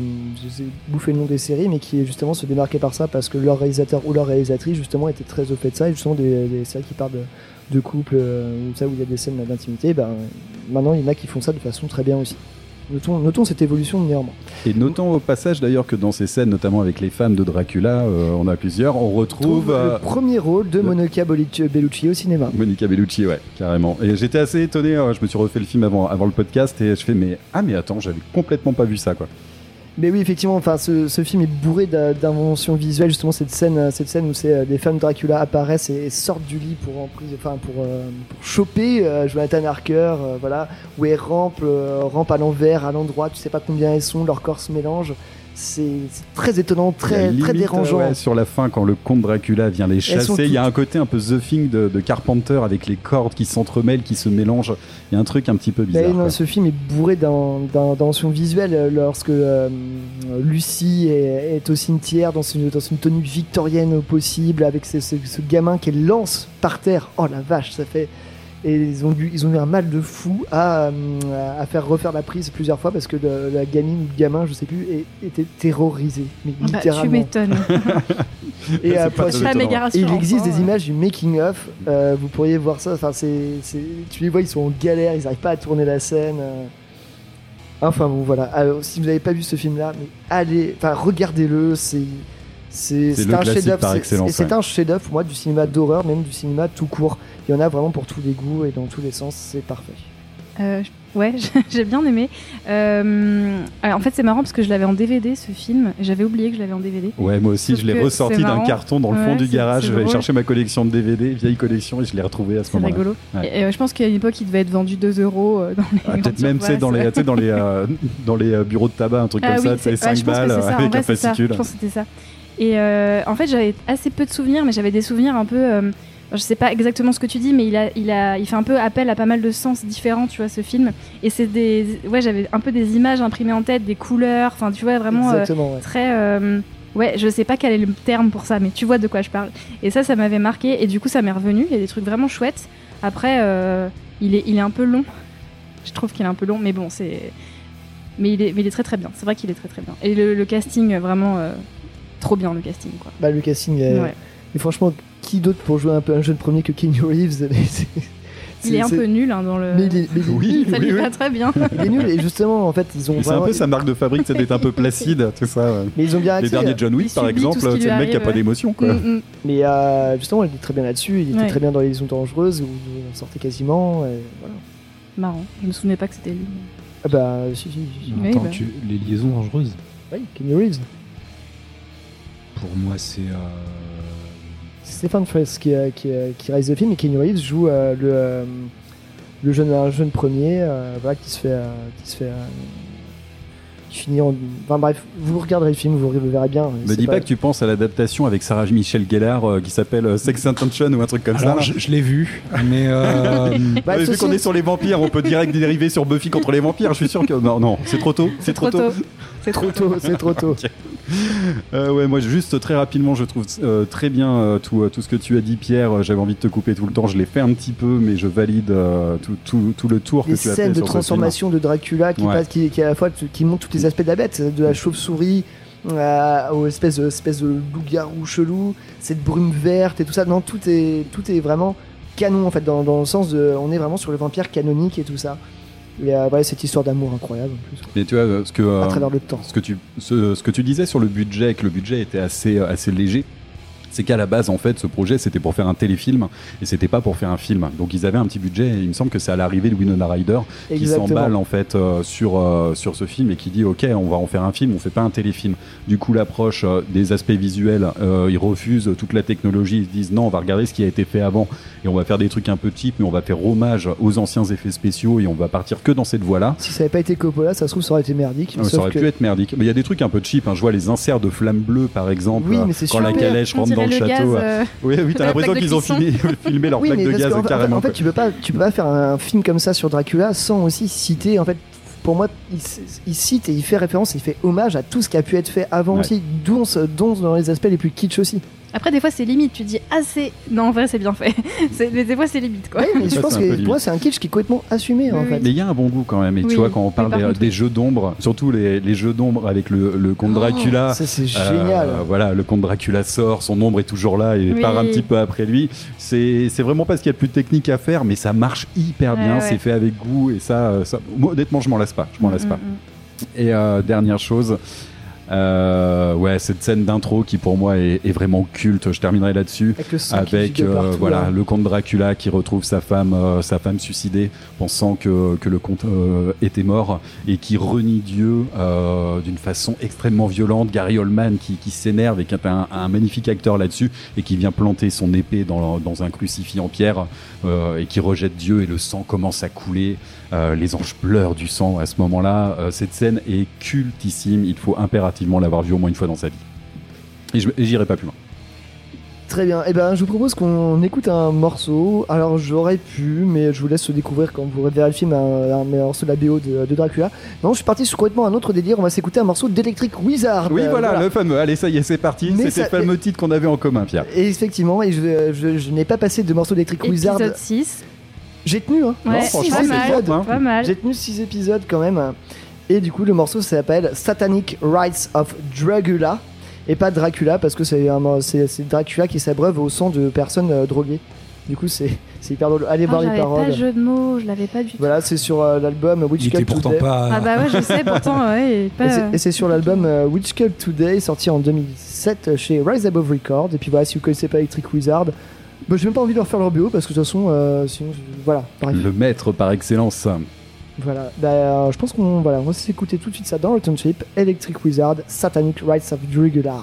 Speaker 6: j'ai bouffé le nom des séries, mais qui justement se démarquaient par ça parce que leur réalisateur ou leur réalisatrice justement était très au fait de ça, et justement des, des séries qui parlent de, de couple euh, ou ça où il y a des scènes d'intimité, ben maintenant il y en a qui font ça de façon très bien aussi. Notons, notons cette évolution néanmoins.
Speaker 3: Et notons au passage d'ailleurs que dans ces scènes, notamment avec les fans de Dracula, euh, on a plusieurs, on retrouve
Speaker 6: Trouve
Speaker 3: euh,
Speaker 6: le premier rôle de
Speaker 3: le-
Speaker 6: Monica Bellucci, Bellucci au cinéma.
Speaker 3: Monica Bellucci, ouais, carrément. Et j'étais assez étonné, euh, je me suis refait le film avant, avant le podcast et je fais, mais ah, mais attends, j'avais complètement pas vu ça, quoi.
Speaker 6: Mais oui, effectivement, enfin, ce, film est bourré d'inventions visuelles. Justement, cette scène, euh, cette scène où c'est euh, des femmes Dracula apparaissent et, sortent du lit pour, emprise- enfin, pour, euh, pour choper euh, Jonathan Harker, euh, voilà, où elles rampent, rampent à l'envers, à l'endroit. Tu sais pas combien elles sont, leur corps se mélange. C'est très étonnant, très,
Speaker 3: limite,
Speaker 6: très dérangeant.
Speaker 3: euh, ouais, sur la fin, quand le comte Dracula vient les chasser, il y a un côté un peu The Thing de, de Carpenter avec les cordes qui s'entremêlent, qui se mélangent. Il y a un truc un petit peu bizarre.
Speaker 6: Non,
Speaker 3: quoi.
Speaker 6: ce film est bourré d'in- d'in- d'inventions visuelles euh, lorsque euh, Lucie est, est au cimetière dans une, dans une tenue victorienne au possible avec ce, ce- ce gamin qu'elle lance par terre. Oh la vache, ça fait. Et ils ont, eu, ils ont eu un mal de fou à, euh, à faire refaire la prise plusieurs fois parce que le- la gamine ou le gamin, je sais plus, est- était terrorisé. Mais
Speaker 5: Bah, tu m'étonnes.
Speaker 6: Et après, il existe des images du making of. euh, vous pourriez voir ça. Enfin, c'est, tu les vois, ils sont en galère, ils n'arrivent pas à tourner la scène. euh. Enfin bon, voilà. Alors, si vous n'avez pas vu ce film-là, mais allez, enfin regardez-le. C'est c'est
Speaker 3: C'est
Speaker 6: c'est un chef-d'œuvre.
Speaker 3: par
Speaker 6: c'est-
Speaker 3: excellence,
Speaker 6: et C'est
Speaker 3: ouais.
Speaker 6: un chef-d'œuvre pour moi du cinéma d'horreur, même du cinéma tout court. Il y en a vraiment pour tous les goûts et dans tous les sens. C'est parfait.
Speaker 5: Euh, ouais, j'ai bien aimé. Euh, alors, en fait, c'est marrant parce que je l'avais en DVD ce film. et J'avais oublié que je l'avais en DVD.
Speaker 3: Ouais, moi aussi,
Speaker 5: Sauf
Speaker 3: je l'ai ressorti
Speaker 5: c'est
Speaker 3: d'un carton dans le fond du
Speaker 5: c'est-
Speaker 3: garage.
Speaker 5: c'est
Speaker 3: Je vais
Speaker 5: drôle.
Speaker 3: chercher ma collection de DVD, vieille collection, et je l'ai retrouvé à ce
Speaker 5: C'est
Speaker 3: moment-là.
Speaker 5: rigolo.
Speaker 3: Ouais.
Speaker 5: Et, euh, je pense qu'à une époque, il devait être vendu 2 euros dans les.
Speaker 3: Ah, Peut-être même tu sais, dans les, dans les, euh, dans les bureaux de tabac, un truc
Speaker 5: Ah
Speaker 3: comme
Speaker 5: oui,
Speaker 3: ça, tu sais,
Speaker 5: c'est- ouais,
Speaker 3: 5
Speaker 5: je pense que
Speaker 3: balles
Speaker 5: c'est
Speaker 3: avec un
Speaker 5: c'est
Speaker 3: fascicule.
Speaker 5: Je pense que c'était ça. Et euh, en fait, j'avais assez peu de souvenirs, mais j'avais des souvenirs un peu. euh, je sais pas exactement ce que tu dis, mais il a, il a, il fait un peu appel à pas mal de sens différents, tu vois, ce film. Et c'est des, ouais, j'avais un peu des images imprimées en tête, des couleurs. Enfin, tu vois, vraiment euh,
Speaker 6: ouais.
Speaker 5: très. euh, ouais, je sais pas quel est le terme pour ça, mais tu vois de quoi je parle. Et ça, ça m'avait marqué. Et du coup, ça m'est revenu. Il y a des trucs vraiment chouettes. Après, il est, il est un peu long. Je trouve qu'il est un peu long, mais bon, c'est. Mais il est, mais il est très très bien. C'est vrai qu'il est très très bien. Et le, le casting, vraiment, trop bien le casting, quoi.
Speaker 6: Bah, le casting. est-
Speaker 5: Ouais.
Speaker 6: Et franchement, qui d'autre pour jouer un peu un jeune premier que Keanu Reeves C'est-
Speaker 5: Il est un
Speaker 6: c'est-
Speaker 5: peu nul hein, dans le.
Speaker 6: Mais il est, mais est
Speaker 3: Oui,
Speaker 5: ça
Speaker 3: oui,
Speaker 5: lui
Speaker 3: oui.
Speaker 5: va très bien.
Speaker 6: Il est nul et justement en fait ils ont
Speaker 3: Mais C'est un peu sa marque de fabrique, c'est d'être un peu placide, tout ça. ouais.
Speaker 6: mais ils ont bien
Speaker 3: Les
Speaker 6: axé
Speaker 3: derniers John Wick, par exemple, c'est le mec qui a pas
Speaker 5: ouais.
Speaker 3: d'émotion, quoi.
Speaker 5: Mm, mm.
Speaker 6: mais euh, justement il était très bien là-dessus il était
Speaker 5: Ouais.
Speaker 6: très bien dans les liaisons dangereuses où on sortait quasiment et voilà.
Speaker 5: Marrant. Je me souvenais pas que c'était lui.
Speaker 6: ah bah si si, si,
Speaker 1: Attends,
Speaker 5: bah.
Speaker 1: tu- les liaisons dangereuses.
Speaker 6: Oui, Keanu Reeves
Speaker 1: Pour moi, c'est. euh,
Speaker 6: c'est Stéphane Fraisse qui, euh, qui, euh, qui réalise le film et Keanu Reeves joue euh, le, euh, le jeune, un jeune premier, euh, voilà, qui se fait, euh, qui se fait, euh, qui finit en, enfin bref, vous regarderez le film, vous le verrez bien.
Speaker 3: Me dis pas que tu penses à l'adaptation avec Sarah Michel Gellar euh, qui s'appelle Sex Intention ou un truc comme
Speaker 1: Alors,
Speaker 3: ça.
Speaker 1: je, je l'ai vu, mais euh,
Speaker 6: Bah,
Speaker 3: vu qu'on est sur les vampires, on peut direct dériver sur Buffy contre les vampires. Je suis sûr que non, non, c'est trop tôt. C'est trop, tôt.
Speaker 5: C'est
Speaker 6: trop tôt, c'est trop tôt.
Speaker 3: Euh, ouais, moi juste très rapidement, je trouve euh, très bien euh, tout, euh, tout ce que tu as dit, Pierre. J'avais envie de te couper tout le temps. Je l'ai fait un petit peu, mais je valide tout, tout, tout le tour
Speaker 6: les
Speaker 3: que tu as fait
Speaker 6: scènes de
Speaker 3: sur
Speaker 6: transformation de Dracula qui,
Speaker 3: Ouais.
Speaker 6: passe- qui, qui à la fois qui montrent tous les aspects de la bête, de la chauve-souris euh, aux espèces de, espèces de loup-garou chelou, cette brume verte et tout ça. Non, tout est, tout est vraiment canon en fait, dans, dans le sens de. On est vraiment sur le vampire canonique et tout ça. Et euh, ouais, cette histoire d'amour incroyable en plus,
Speaker 3: Mais tu vois, ce que euh,
Speaker 6: à travers le temps.
Speaker 3: ce que tu ce, ce que tu disais sur le budget, que le budget était assez euh, assez léger. C'est qu'à la base, en fait, ce projet, c'était pour faire un téléfilm et c'était pas pour faire un film. Donc, ils avaient un petit budget et il me semble que c'est à l'arrivée de Winona Ryder qui s'emballe en fait euh, sur euh, sur ce film et qui dit ok on va en faire un film on fait pas un téléfilm du coup l'approche euh, des aspects visuels ils refusent toute la technologie ils se disent non on va regarder ce qui a été fait avant et on va faire des trucs un peu cheap mais on va faire hommage aux anciens effets spéciaux et on va partir que dans cette voie là
Speaker 6: Si ça avait pas été Coppola, ça se trouve, ça aurait été merdique.
Speaker 3: ça aurait
Speaker 6: que-
Speaker 3: pu être merdique mais il y a des trucs un peu cheap hein. je vois les inserts de flammes bleues par exemple
Speaker 6: Oui, mais
Speaker 3: quand la calèche rentre dans
Speaker 5: dirait
Speaker 3: le
Speaker 5: le
Speaker 3: château
Speaker 5: gaz, euh,
Speaker 3: oui oui t'as l'impression qu'ils ont filmé, filmé leur
Speaker 6: Oui,
Speaker 3: plaque de gaz
Speaker 6: fait-
Speaker 3: carrément
Speaker 6: En fait, tu peux pas, tu peux pas faire un film comme ça sur Dracula sans aussi citer. En fait, pour moi, il, cite et il fait référence, il fait hommage à tout ce qui a pu être fait avant
Speaker 3: Ouais.
Speaker 6: aussi, dont dans les aspects les plus kitsch aussi.
Speaker 5: Après, des fois, c'est limite. Tu dis, ah, c'est. Non, en vrai, c'est bien fait. Mais des fois, c'est limite, quoi.
Speaker 6: Ouais, mais je
Speaker 3: Ça,
Speaker 6: pense que pour moi, c'est un kitsch qui est complètement assumé en
Speaker 5: Oui,
Speaker 6: fait.
Speaker 3: Mais il y a un bon goût quand même. Et
Speaker 5: Oui,
Speaker 3: tu vois, quand on parle
Speaker 5: par
Speaker 3: des,
Speaker 5: contre,
Speaker 3: des
Speaker 5: oui.
Speaker 3: jeux d'ombre, surtout les, les jeux d'ombre avec le, le comte Dracula.
Speaker 6: Oh, ça c'est
Speaker 3: euh,
Speaker 6: génial.
Speaker 3: voilà, le comte Dracula sort, son ombre est toujours là et
Speaker 5: Oui.
Speaker 3: part un petit peu après lui. C'est c'est vraiment pas ce qu'il y a de plus technique à faire, mais ça marche hyper bien,
Speaker 5: ouais.
Speaker 3: c'est fait avec goût et ça, euh, ça moi, honnêtement, je m'en lasse pas. Je m'en lasse
Speaker 5: Mm,
Speaker 3: pas.
Speaker 5: mm,
Speaker 3: Et euh, dernière chose, euh, ouais, cette scène d'intro qui pour moi est, est vraiment culte. Je terminerai là-dessus
Speaker 6: Avec le
Speaker 3: avec euh,
Speaker 6: partout,
Speaker 3: voilà
Speaker 6: là.
Speaker 3: le comte Dracula qui retrouve sa femme euh, sa femme suicidée pensant que, que le comte euh, était mort et qui renie Dieu euh, d'une façon extrêmement violente Gary Oldman qui, qui s'énerve et qui est un, un magnifique acteur là-dessus et qui vient planter son épée dans, dans un crucifix en pierre et qui rejette Dieu et le sang commence à couler Euh, les anges pleurent du sang à ce moment-là Euh, cette scène est cultissime il faut impérativement l'avoir vue au moins une fois dans sa vie et je- et j'irai pas plus loin
Speaker 6: Très bien. Et ben, je vous propose qu'on écoute un morceau. Alors, j'aurais pu, mais je vous laisse découvrir quand vous verrez le film un, un morceau de la BO de, de Dracula. Non, je suis parti sur complètement un autre délire. On va s'écouter un morceau d'Electric Wizard.
Speaker 3: Oui,
Speaker 6: Euh,
Speaker 3: voilà, le fameux. Allez, ça y est, c'est parti.
Speaker 6: Mais
Speaker 3: C'était
Speaker 6: ça-
Speaker 3: le fameux titre qu'on avait en commun, Pierre.
Speaker 6: Et effectivement, et je, je- je n'ai pas passé de morceau d'Electric Wizard.
Speaker 5: Épisode 6.
Speaker 6: J'ai tenu, hein.
Speaker 5: Ouais,
Speaker 3: franchement,
Speaker 5: pas mal.
Speaker 3: hein.
Speaker 5: Pas mal.
Speaker 6: J'ai tenu 6 épisodes quand même. Et du coup, le morceau s'appelle Satanic Rites of Dracula. Et pas Dracula, parce que c'est Dracula qui s'abreuve au sang de personnes euh, droguées. Du coup, c'est c'est hyper drôle. Allez
Speaker 5: Ah,
Speaker 6: voir les
Speaker 5: pas
Speaker 6: paroles.
Speaker 5: le jeu de mots, je l'avais pas du tout.
Speaker 6: Voilà, c'est sur euh, l'album Witch
Speaker 1: il était
Speaker 6: Cult
Speaker 1: pourtant
Speaker 6: Today.
Speaker 1: pas.
Speaker 5: Ah bah ouais, je sais, pourtant, ouais. et
Speaker 6: Et
Speaker 5: Pas...
Speaker 6: c'est- Et c'est sur l'album euh, Witch Cult Today, sorti en 2007 chez Rise Above Records. Et puis voilà, si vous connaissez pas Electric Wizard, bah, j'ai même pas envie de leur faire leur BO parce que de toute façon, euh, sinon, je- voilà, pareil.
Speaker 3: Le maître par excellence.
Speaker 6: Voilà, bah, euh, je pense qu'on voilà, on va s'écouter tout de suite ça dans Return Trip, Electric Wizard, Satanic Rites of Dracula.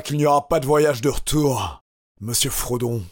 Speaker 2: Qu'il n'y aura pas de voyage de retour, monsieur Frodon.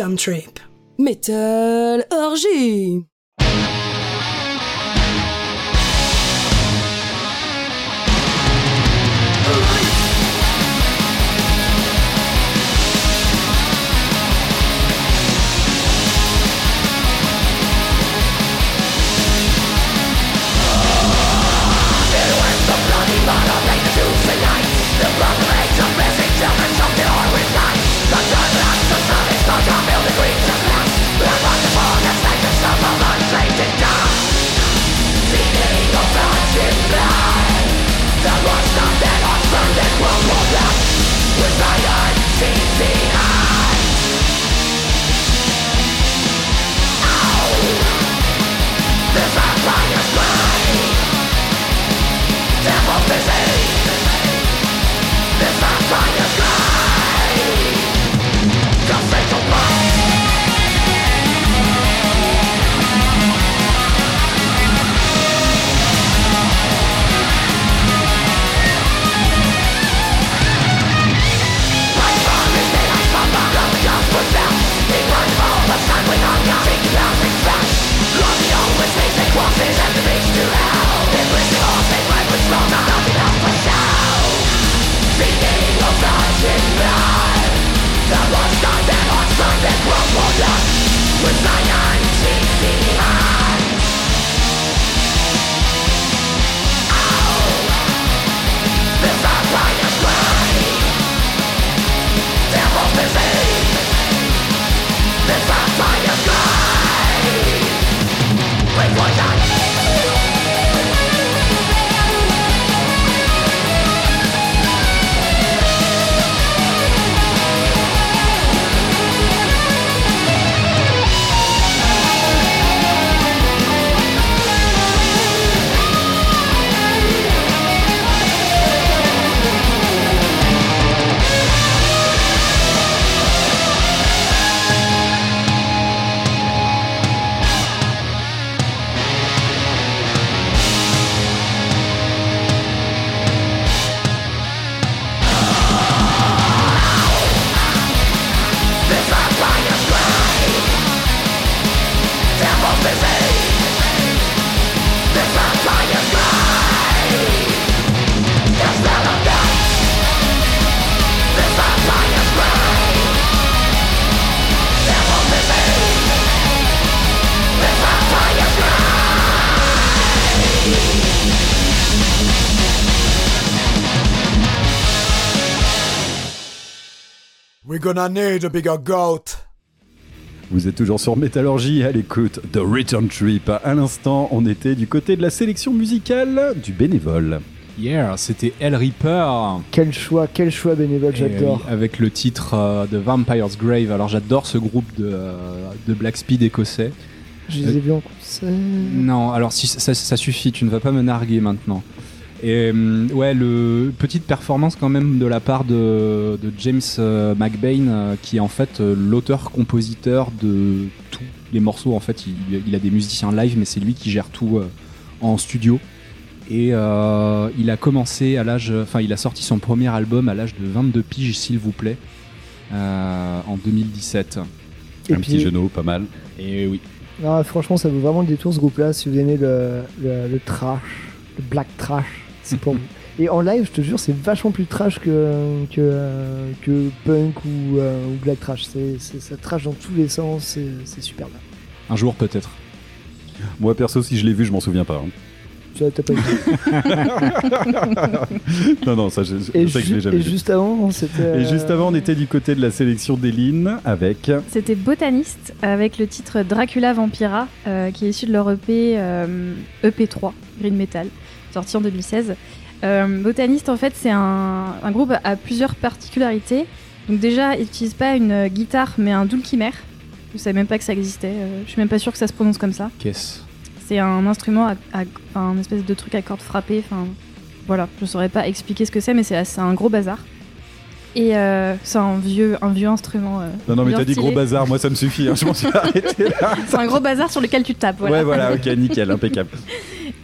Speaker 4: Return Trip. Metal Orgy.
Speaker 2: Gonna need a bigger goat.
Speaker 3: Vous êtes toujours sur Métallurgie à l'écoute de Return Trip. À l'instant, on était du côté de la sélection musicale du bénévole.
Speaker 1: Yeah, c'était El Reaper.
Speaker 6: Quel choix, quel choix bénévole, j'adore.
Speaker 1: avec le titre euh, de Vampire's Grave. Alors j'adore ce groupe de, euh, de Black Speed écossais.
Speaker 6: Je les ai vus en concert.
Speaker 1: Non, alors si, ça, ça suffit, tu ne vas pas me narguer maintenant. Et hum, ouais, le petite performance quand même de la part de, de James euh, McBain, euh, qui est en fait euh, l'auteur-compositeur de tous les morceaux. En fait, il, il a des musiciens live, mais c'est lui qui gère tout euh, en studio. Et euh, il a commencé à l'âge, enfin, il a sorti son premier album à l'âge de 22 piges, s'il vous plaît, euh, en 2017.
Speaker 6: Et
Speaker 3: Un
Speaker 6: puis-
Speaker 3: petit genou, pas mal.
Speaker 1: Et oui.
Speaker 6: Non, franchement, ça vaut vraiment le détour ce groupe-là. Si vous aimez le, le, le trash, le black trash, pour vous. Et en live, je te jure, c'est vachement plus trash que, que, euh, que punk ou, euh, ou black trash. C'est, ça trash dans tous les sens, c'est, c'est super bien.
Speaker 1: Un jour peut-être.
Speaker 3: Moi, perso, si je l'ai vu, je m'en souviens pas. hein.
Speaker 6: Tu vois, t'as pas vu.
Speaker 3: non, non, ça, je, sais que je l'ai jamais
Speaker 6: et
Speaker 3: vu.
Speaker 6: juste avant, c'était.
Speaker 3: Et juste avant, on était du côté de la sélection d'Eline avec.
Speaker 5: C'était Botaniste avec le titre Dracula Vampira, euh, qui est issu de leur EP euh, EP3, Green Metal, sorti en 2016. Euh, Botaniste, en fait, c'est un, un groupe à plusieurs particularités. Donc déjà, ils n'utilisent pas une guitare, mais un dulcimer. Je savais même pas que ça existait. euh, je suis même pas sûre que ça se prononce comme ça.
Speaker 1: Qu'est-ce?
Speaker 5: C'est un instrument, à, un espèce de truc à cordes frappées. Enfin, voilà, je saurais pas expliquer ce que c'est, mais c'est un gros bazar. Et euh, c'est un vieux, un vieux instrument. euh,
Speaker 3: Non, non, mais t'as dit gros bazar, moi ça me suffit, hein, je m'en suis arrêté là.
Speaker 5: C'est un gros bazar sur lequel tu tapes. Voilà.
Speaker 3: Ouais, voilà, ok, nickel, impeccable.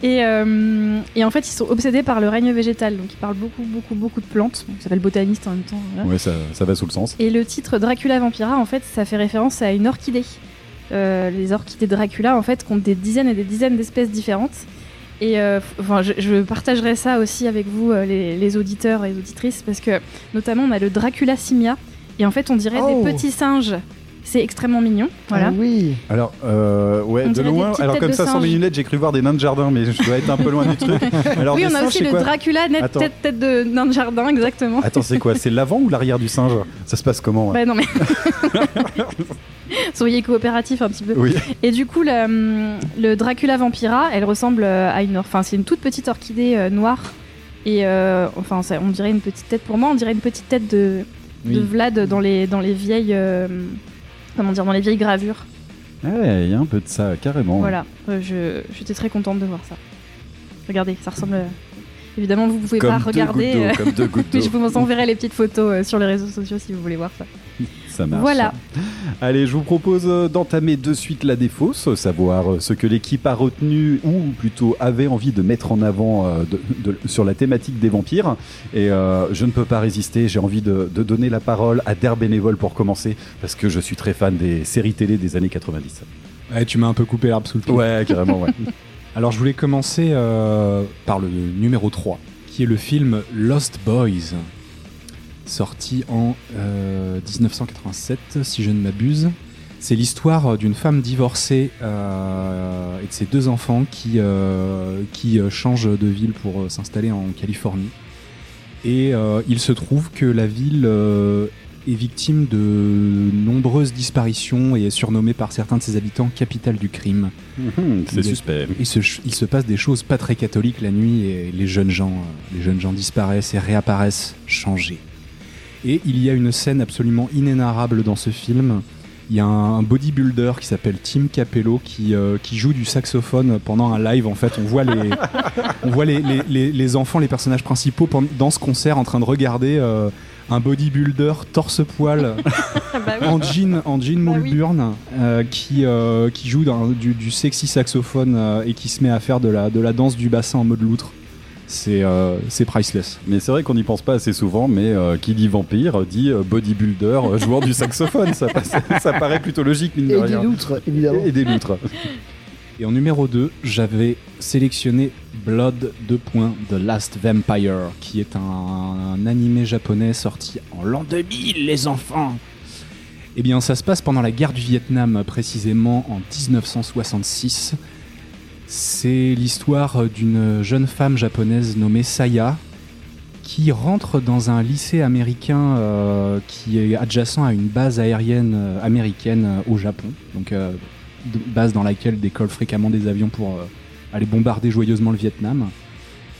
Speaker 5: Et, euh, et en fait, ils sont obsédés par le règne végétal. Donc, ils parlent beaucoup, beaucoup, beaucoup de plantes. Donc, ils s'appellent botanistes en même temps. voilà.
Speaker 3: Ouais, ça, ça va sous le sens.
Speaker 5: Et le titre Dracula Vampira, en fait, ça fait référence à une orchidée. Euh, les orchidées Dracula, en fait, comptent des dizaines et des dizaines d'espèces différentes. Et euh, enfin, je, je partagerai ça aussi avec vous, euh, les, les auditeurs et les auditrices, parce que notamment, on a le Dracula simia. Et en fait, on dirait
Speaker 6: Oh.
Speaker 5: des petits singes. C'est extrêmement mignon. Voilà.
Speaker 6: Ah oui.
Speaker 3: Alors, euh, ouais,
Speaker 5: On
Speaker 3: de loin, alors comme ça, sans mes lunettes, j'ai cru voir des nains de jardin, mais je dois être un peu loin du truc. Alors,
Speaker 5: oui, on a
Speaker 3: singes,
Speaker 5: aussi
Speaker 3: c'est
Speaker 5: le
Speaker 3: quoi
Speaker 5: Dracula, net tête, tête de nain de jardin, exactement.
Speaker 3: Attends, c'est quoi C'est l'avant ou l'arrière du singe? Ça se passe comment ouais?
Speaker 5: Ouais, non mais. Souriez coopératif un petit peu.
Speaker 3: Oui.
Speaker 5: Et du coup, le, hum, le Dracula Vampira, elle ressemble euh, à une. Enfin, c'est une toute petite orchidée euh, noire. Et euh, enfin, ça- on dirait une petite tête. Pour moi, on dirait une petite tête de. Vlad dans les, dans les vieilles. euh, comment dire Dans les vieilles gravures.
Speaker 3: Ouais, il y a un peu de ça, carrément.
Speaker 5: Voilà. Euh, je J'étais très contente de voir ça. Regardez, ça ressemble. euh, Évidemment, vous pouvez
Speaker 3: Comme
Speaker 5: pas regarder,
Speaker 3: gouttes
Speaker 5: euh,
Speaker 3: comme deux gouttes
Speaker 5: mais je vous enverrai les petites photos sur les réseaux sociaux si vous voulez voir ça.
Speaker 3: Ça marche.
Speaker 5: Voilà.
Speaker 3: Allez, je vous propose euh, d'entamer de suite la défausse, savoir euh, ce que l'équipe a retenu ou plutôt avait envie de mettre en avant euh, de- de- sur la thématique des vampires. Et euh, je ne peux pas résister, j'ai envie de, de donner la parole à Der Bénévole pour commencer, parce que je suis très fan des séries télé des années 90.
Speaker 1: Ouais, tu m'as un peu coupé l'arbre sous le pied.
Speaker 3: Ouais, carrément, ouais.
Speaker 1: Alors je voulais commencer euh, par le numéro 3, qui est le film Lost Boys, sorti en euh, 1987, si je ne m'abuse. C'est l'histoire d'une femme divorcée euh, et de ses deux enfants qui, euh, qui euh, changent de ville pour euh, s'installer en Californie. Et euh, il se trouve que la ville euh, est victime de nombreuses disparitions et est surnommée par certains de ses habitants capitale du crime.
Speaker 3: Mhm, C'est suspect.
Speaker 1: Il se, il se passe des choses pas très catholiques la nuit et les jeunes gens, euh, les jeunes gens disparaissent et réapparaissent changés. Et il y a une scène absolument inénarrable dans ce film. Il y a un bodybuilder qui s'appelle Tim Capello qui, euh, qui joue du saxophone pendant un live. En fait, on voit les, on voit les, les- les- les enfants, les personnages principaux dans ce concert en train de regarder euh, un bodybuilder torse-poil
Speaker 5: bah oui.
Speaker 1: en jean, en jean
Speaker 5: Bah oui.
Speaker 1: Euh, qui, qui joue du, du sexy saxophone et qui se met à faire de la, de la danse du bassin en mode loutre. C'est euh, c'est priceless.
Speaker 3: Mais c'est vrai qu'on n'y pense pas assez souvent, mais euh, qui dit vampire dit euh, bodybuilder, euh, joueur du saxophone. Ça, passe- ça paraît plutôt logique, mine de
Speaker 6: Et des loutres, évidemment.
Speaker 3: Et des loutres.
Speaker 1: Et en numéro 2, j'avais sélectionné Blood 2. The Last Vampire, qui est un, un animé japonais sorti en l'an 2000, les enfants. Eh bien, ça se passe pendant la guerre du Vietnam, précisément en 1966. C'est l'histoire d'une jeune femme japonaise nommée Saya, qui rentre dans un lycée américain euh, qui est adjacent à une base aérienne euh, américaine euh, au Japon. Donc, euh, base dans laquelle décollent fréquemment des avions pour euh, aller bombarder joyeusement le Vietnam.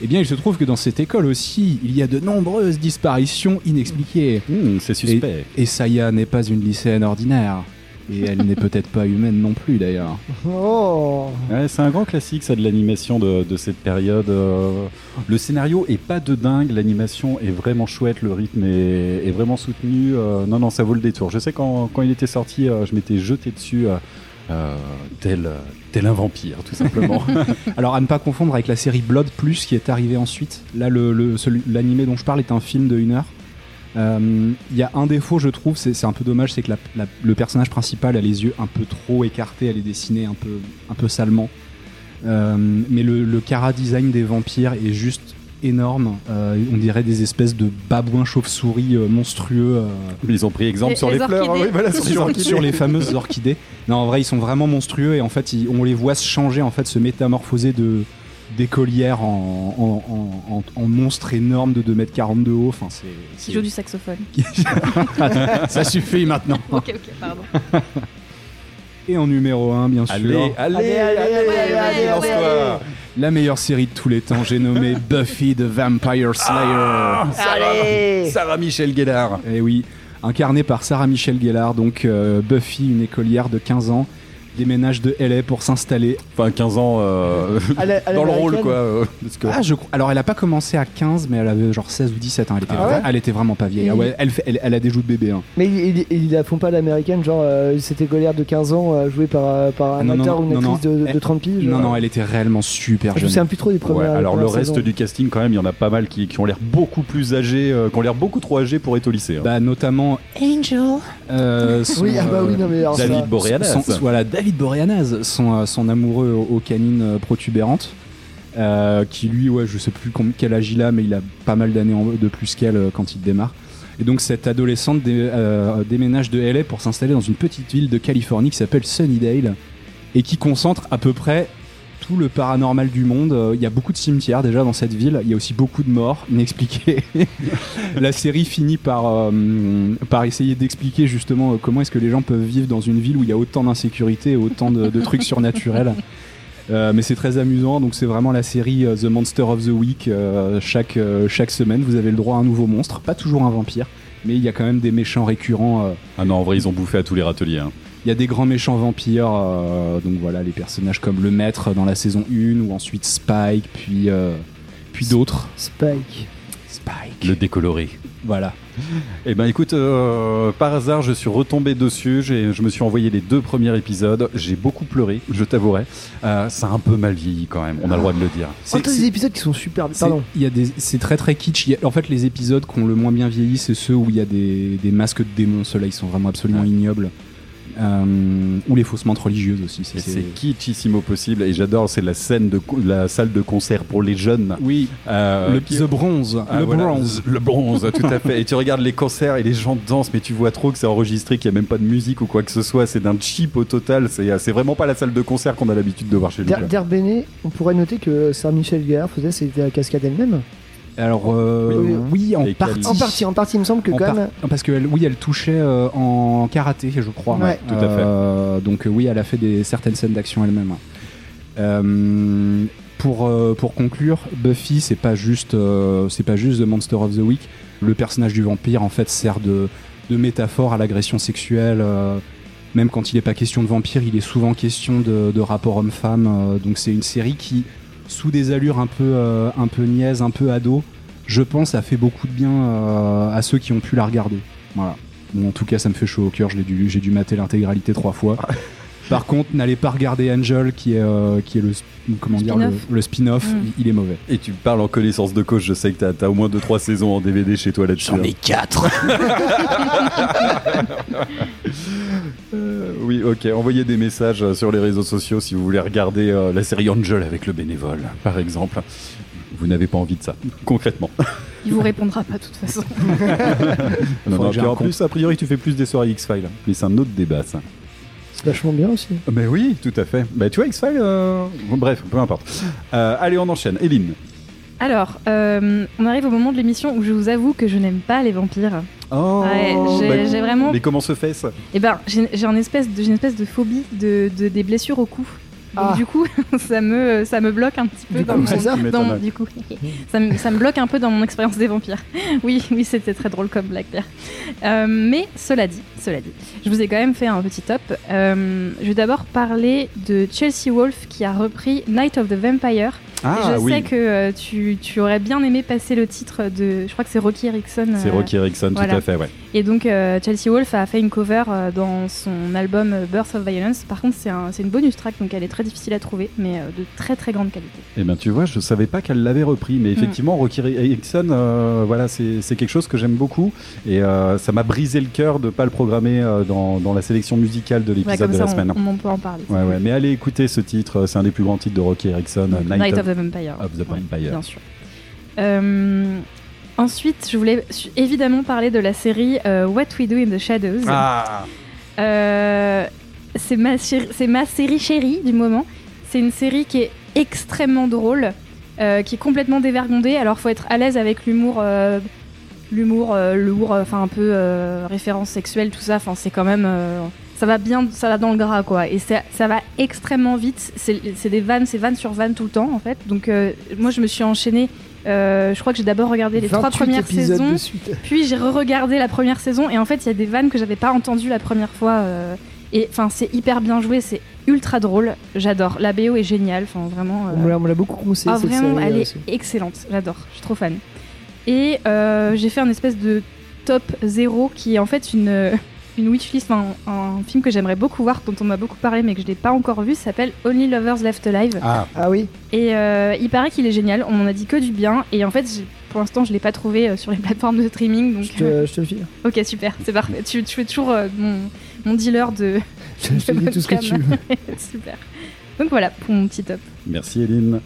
Speaker 1: Eh bien, il se trouve que dans cette école aussi, il y a de nombreuses disparitions inexpliquées.
Speaker 3: Hmm, c'est suspect.
Speaker 1: Et Saya n'est pas une lycéenne ordinaire. Et elle n'est peut-être pas humaine non plus d'ailleurs.
Speaker 6: Oh
Speaker 3: Ouais, c'est un grand classique ça de l'animation de, de cette période. euh. Le scénario est pas de dingue, l'animation est vraiment chouette, le rythme est, est vraiment soutenu. euh, non, non, ça vaut le détour. Je sais quand, quand il était sorti, euh, je m'étais jeté dessus tel, tel un vampire, tout simplement.
Speaker 1: Alors à ne pas confondre avec la série Blood Plus qui est arrivée ensuite. Là, le, le- celui- l'animé dont je parle est un film de une heure. Euh, Il y a un défaut, je trouve, c'est, un peu dommage, c'est que la- la- le personnage principal a les yeux un peu trop écartés, elle est dessinée un peu, un peu salement. Euh, mais le, le cara design des vampires est juste énorme. Euh, on dirait des espèces de babouins chauves-souris euh, monstrueux. euh,
Speaker 3: Ils ont pris exemple
Speaker 5: Les-
Speaker 3: sur
Speaker 5: les
Speaker 3: les, fleurs. oui, voilà, sur les
Speaker 1: sur,
Speaker 3: orchidées.
Speaker 1: sur les fameuses orchidées. Non, en vrai, ils sont vraiment monstrueux et en fait, ils- on les voit se changer, en fait, se métamorphoser de d'écolières en, en, en, en- en monstres énormes de 2m40 de haut. Enfin, c'est.
Speaker 5: Qui joue du saxophone.
Speaker 1: Ça suffit maintenant.
Speaker 5: ok, ok, pardon.
Speaker 1: Et en numéro 1, bien sûr,
Speaker 3: Allez, allez, allez,
Speaker 6: allez,
Speaker 3: allez,
Speaker 6: allez,
Speaker 3: lance-toi.
Speaker 1: la meilleure série de tous les temps, j'ai nommé Buffy the Vampire Slayer.
Speaker 6: Allez
Speaker 3: Sarah Michel Gellar.
Speaker 1: Et oui, incarnée par Sarah Michelle Gellar, donc euh, Buffy, une écolière de 15 ans, déménage de LA pour s'installer.
Speaker 3: Enfin, 15 ans euh, dans le rôle, quoi. euh, parce que-
Speaker 1: Ah, je Alors, elle a pas commencé à 15, mais elle avait genre 16 ou 17 ans. Elle était,
Speaker 3: Ah
Speaker 1: elle était vraiment pas vieille. Ah ouais, elle, fait- elle, elle a des joues de bébé. hein.
Speaker 6: Mais ils, ils la font pas à l'américaine, genre euh, cette écolière de 15 ans euh, jouée par, par un
Speaker 1: non, non,
Speaker 6: acteur ou une
Speaker 1: non,
Speaker 6: actrice
Speaker 1: non.
Speaker 6: de, de 30 piges.
Speaker 1: Non, non, elle était réellement super
Speaker 6: Je
Speaker 1: jeune.
Speaker 6: souviens plus trop des
Speaker 3: Ouais,
Speaker 6: premières.
Speaker 3: alors le reste du casting, quand même, il y en a pas mal qui, qui ont l'air beaucoup plus âgés, euh, qui ont l'air beaucoup trop âgés pour être au lycée. hein.
Speaker 1: Bah, notamment Angel. euh, son,
Speaker 6: Oui, ah bah oui, non mais alors
Speaker 3: David Boreanaz.
Speaker 1: son- voilà, David Boreanaz, son, euh, son amoureux aux, canines euh, protubérantes. euh, qui lui, ouais, je sais plus quel âge il a, mais il a pas mal d'années de plus qu'elle quand il démarre. Et donc cette adolescente dé- déménage de LA pour s'installer dans une petite ville de Californie qui s'appelle Sunnydale et qui concentre à peu près tout le paranormal du monde. Euh, Il y a beaucoup de cimetières déjà dans cette ville. Il y a aussi beaucoup de morts inexpliquées. La série finit par, euh, par essayer d'expliquer justement euh, comment est-ce que les gens peuvent vivre dans une ville où il y a autant d'insécurité et autant de, de trucs surnaturels. Euh, mais c'est très amusant, donc c'est vraiment la série euh, The Monster of the Week. Euh, chaque, euh, chaque semaine, vous avez le droit à un nouveau monstre, pas toujours un vampire, mais il y a quand même des méchants récurrents. euh,
Speaker 3: Ah non, en vrai, ils ont bouffé à tous les râteliers. hein.
Speaker 1: Il y a des grands méchants vampires, euh, donc voilà, les personnages comme le maître dans la saison 1, ou ensuite Spike, puis, euh, puis d'autres.
Speaker 6: Spike.
Speaker 1: Spike.
Speaker 3: Le décoloré.
Speaker 1: Voilà.
Speaker 3: Eh ben écoute, euh, par hasard, je suis retombé dessus. j'ai- Je me suis envoyé les deux premiers épisodes. J'ai beaucoup pleuré, je t'avouerai. Euh, ça a un peu mal vieilli quand même. On a le droit de le dire.
Speaker 6: Oh, t'as des épisodes qui sont super.
Speaker 1: C'est-
Speaker 6: Pardon.
Speaker 1: il y a des, c'est très très kitsch. Il y a- en fait, les épisodes qui ont le moins bien vieilli, c'est ceux où il y a des, des masques de démons. Ceux-là, ils sont vraiment absolument ignobles. Euh, ou les fausses mantes religieuses aussi. C'est-
Speaker 3: kitschissimo possible. Et j'adore, c'est la scène de la salle de concert pour les jeunes.
Speaker 1: Oui,
Speaker 3: Euh,
Speaker 1: le
Speaker 3: qui-
Speaker 1: The Bronze.
Speaker 3: Ah,
Speaker 1: le
Speaker 3: voilà,
Speaker 1: bronze.
Speaker 3: Le bronze, tout à fait. Et tu regardes les concerts et les gens dansent, mais tu vois trop que c'est enregistré, qu'il n'y a même pas de musique ou quoi que ce soit. C'est d'un cheap au total. C'est c'est vraiment pas la salle de concert qu'on a l'habitude de voir chez nous.
Speaker 6: Derbene, on pourrait noter que Sarah Michel Gellar faisait c'était la cascade elle-même.
Speaker 1: Alors, euh,
Speaker 6: Oui,
Speaker 1: oui, en partie.
Speaker 6: En partie, en partie, il me semble que
Speaker 1: En
Speaker 6: quand
Speaker 1: par-
Speaker 6: même.
Speaker 1: Parce que elle- oui, elle touchait euh, en karaté, je crois.
Speaker 6: Ouais.
Speaker 3: Tout à fait.
Speaker 1: Euh, donc oui, elle a fait des certaines scènes d'action elle-même. Euh, pour euh, pour conclure, Buffy, c'est pas juste euh, c'est pas juste The Monster of the Week. Le personnage du vampire, en fait, sert de de métaphore à l'agression sexuelle. euh, même quand il n'est pas question de vampire, il est souvent question de, de rapport homme-femme. euh, donc c'est une série qui, sous des allures un peu euh, un peu niaises, un peu ado, je pense, a fait beaucoup de bien euh, à ceux qui ont pu la regarder. Voilà. Bon, en tout cas, ça me fait chaud au cœur. je l'ai dû- J'ai dû mater l'intégralité trois fois. Par contre, n'allez pas regarder Angel, qui est, euh, qui est le, comment dire, le,
Speaker 5: Spin-off.
Speaker 1: le spin-off.
Speaker 5: Mm.
Speaker 1: Il, il est mauvais.
Speaker 3: Et tu parles en connaissance de cause. Je sais que t'as as au moins 2-3 saisons en DVD chez toi là-dessus. hein.
Speaker 1: quatre.
Speaker 3: Euh, oui, ok. Envoyez des messages euh, sur les réseaux sociaux si vous voulez regarder euh, la série Angel avec le bénévole, par exemple. Vous n'avez pas envie de ça, concrètement.
Speaker 5: Il vous répondra pas de toute façon.
Speaker 3: Non, en plus, a priori, tu fais plus des soirées X-Files. Mais c'est un autre débat, ça.
Speaker 6: C'est vachement bien aussi.
Speaker 3: Mais oui, tout à fait. Bah, tu vois, X-Files, euh, bon, bref, peu importe. Euh, allez, on enchaîne. Eline.
Speaker 5: Alors, euh, on arrive au moment de l'émission où je vous avoue que je n'aime pas les vampires.
Speaker 3: Oh,
Speaker 5: Ouais, j'ai-
Speaker 3: bah,
Speaker 5: vraiment-
Speaker 3: Mais comment se fait ça?
Speaker 5: Et ben, j'ai j'ai un espèce de, j'ai une espèce de phobie de, de- des blessures au cou. Donc
Speaker 6: Ah.
Speaker 5: du coup, ça me, ça me bloque un petit peu
Speaker 6: Du
Speaker 5: dans
Speaker 6: coup,
Speaker 5: mon,
Speaker 6: ça
Speaker 5: dans
Speaker 3: m'étonne,
Speaker 5: mon-
Speaker 3: ouais.
Speaker 5: du coup, ça me, ça me bloque un peu dans mon expérience des vampires. Oui, oui, c'était très drôle comme blague Pierre. Euh, mais cela dit, cela dit, je vous ai quand même fait un petit top. Euh, je vais d'abord parler de Chelsea Wolfe qui a repris Night of the Vampire.
Speaker 3: Ah
Speaker 5: Et je
Speaker 3: oui,
Speaker 5: sais que euh, tu, tu aurais bien aimé passer le titre de, je crois que c'est Rocky Erickson.
Speaker 3: c'est
Speaker 5: euh,
Speaker 3: Rocky Erickson,
Speaker 5: voilà.
Speaker 3: tout à fait, ouais.
Speaker 5: et donc euh, Chelsea Wolfe a fait une cover dans son album Birth of Violence. Par contre, c'est un- une bonus track, donc elle est très difficile à trouver, mais de très très grande qualité.
Speaker 3: Eh ben tu vois, je savais pas qu'elle l'avait repris,
Speaker 5: Mm.
Speaker 3: mais effectivement, Rocky Erickson, voilà, c'est quelque chose que j'aime beaucoup, et ça m'a brisé le cœur de pas le programmer dans, dans la sélection musicale de l'épisode de la semaine.
Speaker 5: on, peut en parler.
Speaker 3: Ouais, ouais, mais allez écouter ce titre, c'est un des plus grands titres de Rocky Erickson, Night,
Speaker 5: Night
Speaker 3: of,
Speaker 5: of the Vampire.
Speaker 3: of the
Speaker 5: Ouais,
Speaker 3: Vampire.
Speaker 5: bien sûr. Euh, ensuite, je voulais su- évidemment parler de la série euh, What We Do in the Shadows.
Speaker 3: Ah
Speaker 5: Euh, c'est ma, chéri- c'est ma série chérie du moment. C'est une série qui est extrêmement drôle, euh, qui est complètement dévergondée. Alors, faut être à l'aise avec l'humour, euh, l'humour euh, lourd, enfin un peu euh, référence sexuelle, tout ça. Enfin, c'est quand même, euh, ça va bien, ça va dans le gras, quoi. Et ça, ça va extrêmement vite. C'est des vannes, c'est vannes sur vannes tout le temps, en fait. Donc, euh, moi, je me suis enchaînée. euh, je crois que j'ai d'abord regardé les trois
Speaker 6: 28
Speaker 5: premières saisons. Puis j'ai re-regardé la première saison et en fait il y a des vannes que j'avais pas entendues la première fois. euh, et enfin c'est hyper bien joué, c'est ultra drôle, j'adore. La BO est géniale, enfin vraiment.
Speaker 6: On me l'a- beaucoup conseillé
Speaker 5: ah, vraiment,
Speaker 6: série.
Speaker 5: elle
Speaker 6: euh,
Speaker 5: est
Speaker 6: aussi.
Speaker 5: excellente, j'adore, je suis trop fan. Et j'ai fait un espèce de top 0 qui est en fait une, une wishlist, un, un film que j'aimerais beaucoup voir, dont on m'a beaucoup parlé mais que je n'ai pas encore vu, s'appelle Only Lovers Left Alive.
Speaker 3: Ah,
Speaker 6: Ah oui,
Speaker 5: Et euh, il paraît qu'il est génial, on m'en a dit que du bien. Et en fait, j'ai- pour l'instant, je l'ai pas trouvé euh, sur les plateformes de streaming. Donc,
Speaker 6: je
Speaker 5: euh,
Speaker 6: te, je te le file.
Speaker 5: ok, super, c'est parfait. Tu, tu es toujours euh, mon, mon dealer de.
Speaker 6: Je, je te dis tout ce que tu veux.
Speaker 5: super. Donc voilà pour mon petit top.
Speaker 3: merci Eline.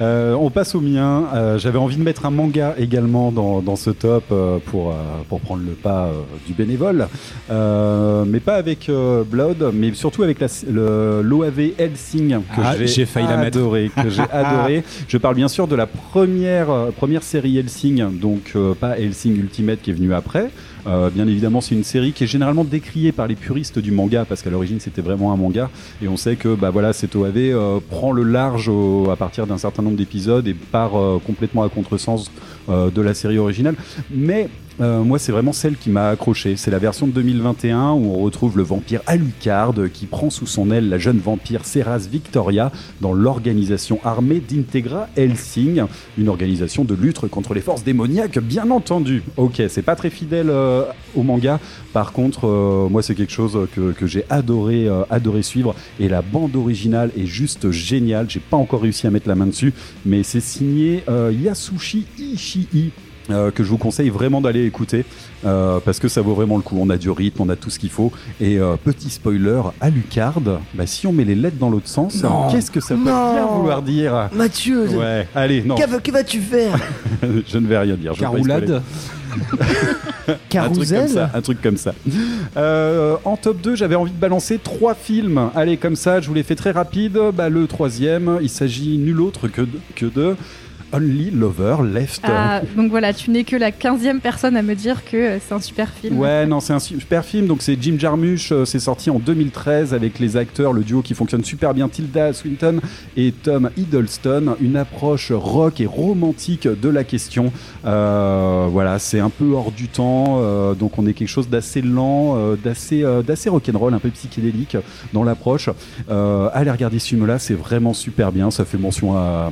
Speaker 3: Euh, on passe au mien. Euh, J'avais envie de mettre un manga également dans, dans ce top euh, pour, euh, pour prendre le pas euh, du bénévole. Euh, mais pas avec euh, Blood, mais surtout avec l'OAV Helsing que
Speaker 1: Ah,
Speaker 3: j'ai
Speaker 1: failli la mettre.
Speaker 3: adoré, que j'ai adoré. Je parle bien sûr de la première, euh, première série Helsing, donc euh, pas Helsing Ultimate qui est venu après. Euh, bien évidemment, c'est une série qui est généralement décriée par les puristes du manga parce qu'à l'origine c'était vraiment un manga et on sait que bah voilà cette OAV euh, prend le large au- à partir d'un certain nombre d'épisodes et part euh, complètement à contresens euh, de la série originale. Mais Euh, moi, c'est vraiment celle qui m'a accroché. C'est la version de 2021 où on retrouve le vampire Alucard qui prend sous son aile la jeune vampire Seras Victoria dans l'organisation armée d'Integra Helsing, une organisation de lutte contre les forces démoniaques, bien entendu. Ok, c'est pas très fidèle euh, au manga. Par contre, euh, moi, c'est quelque chose que, j'ai adoré, euh, adoré suivre. Et la bande originale est juste géniale. J'ai pas encore réussi à mettre la main dessus, mais c'est signé euh, Yasushi Ishii. Euh, que je vous conseille vraiment d'aller écouter euh, parce que ça vaut vraiment le coup. On a du rythme, on a tout ce qu'il faut. Et euh, petit spoiler, Alucard, bah, si on met les lettres dans l'autre sens, qu'est-ce que ça peut
Speaker 6: Non.
Speaker 3: bien vouloir dire
Speaker 6: Mathieu,
Speaker 3: Ouais, allez, non,
Speaker 6: que, que vas-tu faire?
Speaker 3: Je ne vais rien dire. je.
Speaker 1: Caroulade.
Speaker 3: Un truc comme
Speaker 6: Carousel?
Speaker 3: ça. Un truc comme ça. Euh, en top 2, j'avais envie de balancer trois films. Allez, comme ça, je vous les fais très rapide. Bah, le troisième, il s'agit nul autre que de, que de Only Lover Left.
Speaker 5: Ah, donc voilà, tu n'es que la 15e personne à me dire que euh, c'est un super film.
Speaker 3: Ouais, non, c'est un super film. Donc, c'est Jim Jarmusch. euh, C'est sorti en 2013 avec les acteurs, le duo qui fonctionne super bien, Tilda Swinton et Tom Hiddleston. Une approche rock et romantique de la question. Euh, voilà, c'est un peu hors du temps. euh, donc, on est quelque chose d'assez lent, euh, d'assez, euh, d'assez rock'n'roll, un peu psychédélique dans l'approche. Euh, allez regarder ce film-là, c'est vraiment super bien. Ça fait mention à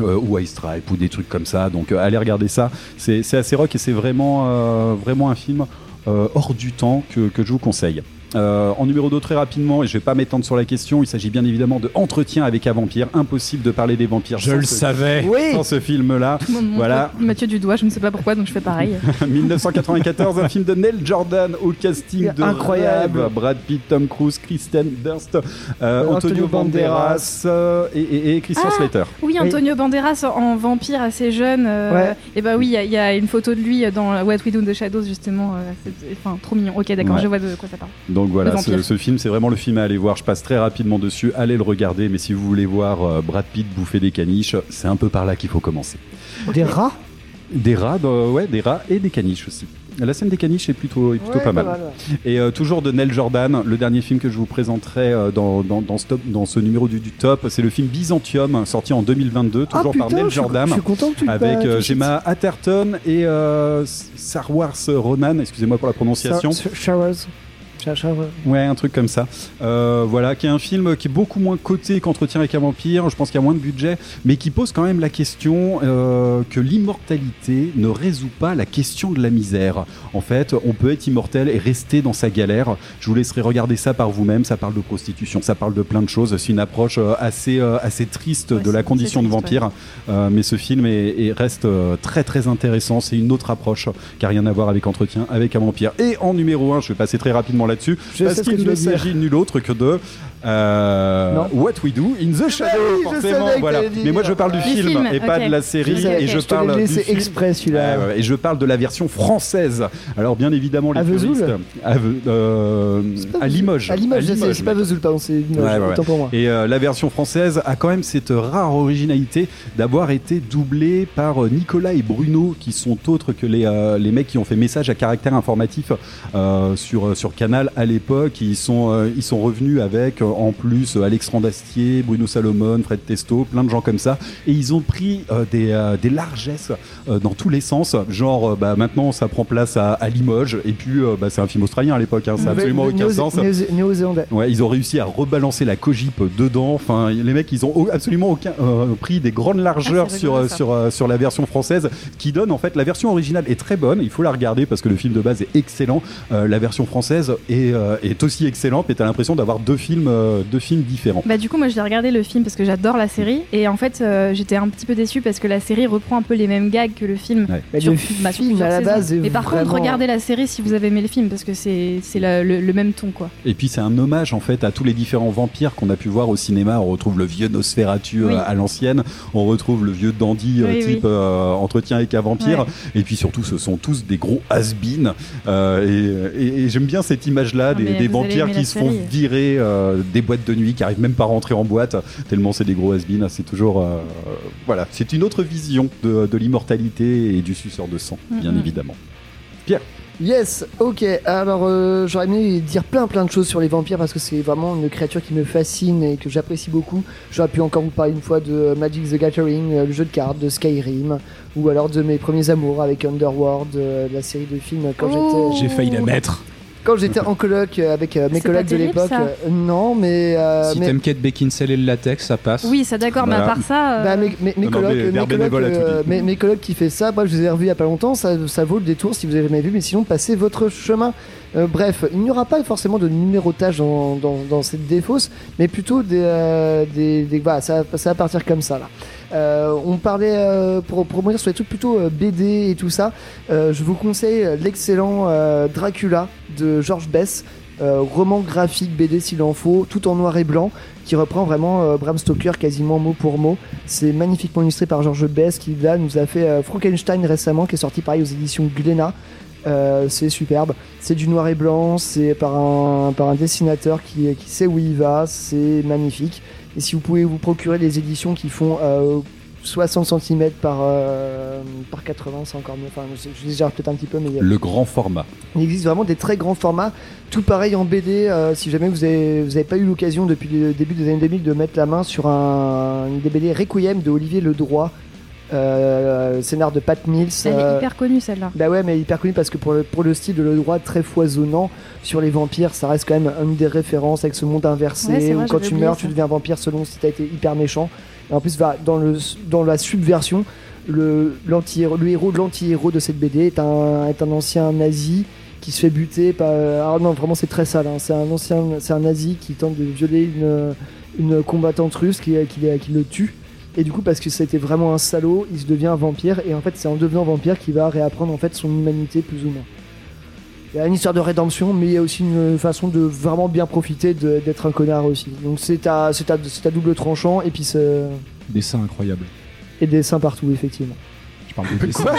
Speaker 3: euh, ou White Stripe ou des trucs comme ça. Donc euh, allez regarder ça. C'est assez rock et c'est vraiment, euh, vraiment un film hors du temps que, que je vous conseille. Euh, en numéro 2, très rapidement, et je vais pas m'étendre sur la question, il s'agit bien évidemment de Entretien avec un vampire. Impossible de parler des vampires
Speaker 1: Je
Speaker 3: sans
Speaker 1: le
Speaker 3: ce-
Speaker 1: savais.
Speaker 6: Oui
Speaker 3: sans ce film-là. Voilà.
Speaker 5: Mathieu du doigt, je ne sais pas pourquoi, donc je fais pareil.
Speaker 3: 1994, un film de Neil Jordan au casting de
Speaker 6: Incroyable.
Speaker 3: rêve. Brad Pitt, Tom Cruise, Kristen Dunst, euh,
Speaker 6: Euh,
Speaker 3: Antonio
Speaker 6: Antonio
Speaker 3: Banderas euh, et, et- et Christian
Speaker 5: Ah.
Speaker 3: Slater.
Speaker 5: Oui, Antonio Banderas en vampire assez jeune. euh,
Speaker 6: Ouais.
Speaker 5: Et bah oui, il y a- il y, a une photo de lui dans What We Do in the Shadows, justement. euh, Enfin, trop mignon. Ok, d'accord,
Speaker 3: Ouais.
Speaker 5: je vois de quoi ça parle.
Speaker 3: Donc voilà,
Speaker 5: Le
Speaker 3: ce, film, c'est vraiment le film à aller voir. Je passe très rapidement dessus. Allez le regarder. Mais si vous voulez voir euh, Brad Pitt bouffer des caniches, c'est un peu par là qu'il faut commencer.
Speaker 6: Des rats
Speaker 3: Des rats, dans- ouais, des rats et des caniches aussi. La scène des caniches est plutôt, est plutôt
Speaker 6: Ouais,
Speaker 3: pas mal.
Speaker 6: ouais.
Speaker 3: Et euh, toujours de Nell Jordan, le dernier film que je vous présenterai euh, dans, dans, dans, ce top- dans ce numéro du, du top, c'est le film Byzantium, sorti en 2022, toujours
Speaker 6: ah,
Speaker 3: par
Speaker 6: putain,
Speaker 3: Nell
Speaker 6: je suis-
Speaker 3: Jordan.
Speaker 6: Je suis content que tu
Speaker 3: Avec
Speaker 6: pas-
Speaker 3: euh,
Speaker 6: tu-
Speaker 3: Gemma Atherton et euh, Sarwars Ronan, excusez-moi pour la prononciation. Ouais, un truc comme ça. Euh, voilà, qui est un film qui est beaucoup moins coté qu'Entretien avec un vampire. Je pense qu'il y a moins de budget, mais qui pose quand même la question euh, que l'immortalité ne résout pas la question de la misère. En fait, on peut être immortel et rester dans sa galère. Je vous laisserai regarder ça par vous-même. Ça parle de prostitution, ça parle de plein de choses. C'est une approche euh, assez, euh, assez triste
Speaker 5: Ouais,
Speaker 3: de la condition de vampire. Euh, mais ce film est, est- reste très très intéressant. C'est une autre approche qui n'a rien à voir avec Entretien avec un vampire. Et en numéro 1, je vais passer très rapidement là-dessus, parce qu'il ne s'agit nul autre que de euh. What We Do in the Shadow,
Speaker 6: oui,
Speaker 3: forcément. Voilà.
Speaker 6: t'allais dire.
Speaker 3: Mais moi, je parle du film,
Speaker 5: film,
Speaker 3: et pas de la série.
Speaker 6: Je
Speaker 3: et je, parle film.
Speaker 6: exprès celui-là.
Speaker 3: Et je parle de la version française. Alors bien évidemment les
Speaker 6: À Vesoul
Speaker 3: puristes- à, Ve- euh,
Speaker 6: C'est
Speaker 3: à. Limoges.
Speaker 6: À Limoges,
Speaker 3: À Limoges,
Speaker 6: c'est pas. Vesoul, pardon, c'est Limoges.
Speaker 3: Ouais, ouais, ouais.
Speaker 6: Autant pour moi.
Speaker 3: Et euh, la version française a quand même cette rare originalité d'avoir été doublée par Nicolas et Bruno, qui sont autres que les, euh, les mecs qui ont fait message à caractère informatif euh, sur, sur Canal à l'époque. Ils sont, euh, ils sont revenus avec, euh, en plus, euh, Alexandre Astier, Bruno Salomon, Fred Testo, plein de gens comme ça. Et ils ont pris euh, des, euh, des largesses euh, dans tous les sens. Genre, euh, bah, maintenant, ça prend place à, à Limoges. Et puis, euh, bah, c'est un film australien à l'époque. Hein, ça n'a absolument aucun sens. Ouais, ils ont réussi à rebalancer la cogip dedans. Enfin, les mecs, ils ont absolument aucun euh, pris des grandes largeurs
Speaker 5: Ah,
Speaker 3: sur
Speaker 5: rigolo, ça.
Speaker 3: sur euh, sur la version française, qui donne en fait la version originale est très bonne. Il faut la regarder parce que le film de base est excellent. Euh, la version française est euh, est aussi excellente, mais t'as l'impression d'avoir deux films euh, deux films différents.
Speaker 5: Bah du coup moi j'ai regardé le film parce que j'adore la série et en fait euh, j'étais un petit peu déçue parce que la série reprend un peu les mêmes gags que le film.
Speaker 3: Ouais.
Speaker 6: Mais
Speaker 5: sur-
Speaker 6: le
Speaker 5: bah, sur
Speaker 6: film
Speaker 5: plusieurs
Speaker 6: à la
Speaker 5: saisons.
Speaker 6: base est
Speaker 5: Mais par contre regardez la série si vous avez aimé le film parce que c'est le, le même ton quoi.
Speaker 3: Et puis c'est un hommage en fait à tous les différents vampires qu'on a pu voir au cinéma. On retrouve le vieux Nosferatu euh,
Speaker 5: Oui.
Speaker 3: à l'ancienne, on retrouve le vieux dandy
Speaker 5: Oui,
Speaker 3: type
Speaker 5: oui.
Speaker 3: euh, entretien avec un vampire.
Speaker 5: Ouais.
Speaker 3: Et puis surtout, ce sont tous des gros has-been. Euh, et et- et j'aime bien cette image-là des, vampires qui se font virer euh, des boîtes de nuit, qui arrivent même pas à rentrer en boîte, tellement c'est des gros has-been. C'est toujours euh, voilà, c'est une autre vision de, de l'immortalité et du suceur de sang, bien
Speaker 5: Mhm.
Speaker 3: évidemment. Pierre.
Speaker 6: Yes, ok. Alors, euh, j'aurais aimé dire plein plein de choses sur les vampires parce que c'est vraiment une créature qui me fascine et que j'apprécie beaucoup. J'aurais pu encore vous parler une fois de Magic the Gathering, euh, le jeu de cartes, de Skyrim, ou alors de mes premiers amours avec Underworld, euh, la série de films quand
Speaker 5: Oh.
Speaker 6: j'étais
Speaker 1: J'ai failli la mettre.
Speaker 6: Quand j'étais en coloc euh, avec euh, mes collègues de l'époque. euh, non, mais, euh,
Speaker 1: si
Speaker 6: mais
Speaker 1: t'aimes Kate Beckinsale et le latex, ça passe.
Speaker 5: Oui, ça d'accord, mais à part ça. euh,
Speaker 6: Bah, mes, mes, mes
Speaker 3: Non,
Speaker 6: colocs, mes colocs, mes- colocs qui fait ça, moi je les ai revus il y a pas longtemps, ça, ça vaut le détour si vous avez jamais vu, mais sinon passez votre chemin. Euh, bref, il n'y aura pas forcément de numérotage dans, dans, dans cette défausse, mais plutôt des, euh, des, des- voilà, ça, ça va partir comme ça là. Euh, on parlait euh, pour, revenir sur les trucs plutôt euh, BD et tout ça. je vous conseille l'excellent Dracula de George Bess, roman graphique BD s'il en faut, tout en noir et blanc, qui reprend vraiment Bram Stoker quasiment mot pour mot. C'est magnifiquement illustré par George Bess qui là nous a fait Frankenstein récemment, qui est sorti pareil aux éditions Glénat. C'est superbe. C'est du noir et blanc, c'est par un, par un dessinateur qui, qui sait où il va, c'est magnifique. Et si vous pouvez vous procurer les éditions qui font euh, 60 cm par, euh, par 80, c'est encore mieux. Enfin, je, je exagère peut-être un petit peu, mais
Speaker 3: Le grand format.
Speaker 6: il existe vraiment des très grands formats. Tout pareil en BD, euh, si jamais vous avez, vous avez pas eu l'occasion depuis le début des années 2000 de mettre la main sur un, une des BD Requiem de Olivier Ledroit, euh, scénar de Pat Mills.
Speaker 5: Elle
Speaker 6: euh,
Speaker 5: est hyper connue celle-là.
Speaker 6: bah ouais, mais hyper connu parce que pour le, pour le style de le droit très foisonnant sur les vampires, ça reste quand même une des références avec ce monde inversé
Speaker 5: Ouais,
Speaker 6: où quand tu meurs,
Speaker 5: ça.
Speaker 6: tu deviens vampire selon si t'as été hyper méchant. Et en plus, dans le dans la subversion, le le héros de l'anti-héros de cette BD est un est un ancien nazi qui se fait buter par ah non vraiment c'est très sale hein. c'est un ancien c'est un nazi qui tente de violer une une combattante russe qui qui, qui le tue et du coup, parce que c'était vraiment un salaud, il se devient un vampire. Et en fait, c'est en devenant vampire qu'il va réapprendre en fait son humanité plus ou moins. Il y a une histoire de rédemption, mais il y a aussi une façon de vraiment bien profiter d'être un connard aussi. Donc c'est à, c'est à, c'est à double tranchant et puis c'est-
Speaker 1: Dessin incroyable.
Speaker 6: et des seins partout effectivement.
Speaker 1: Je parle de dessin.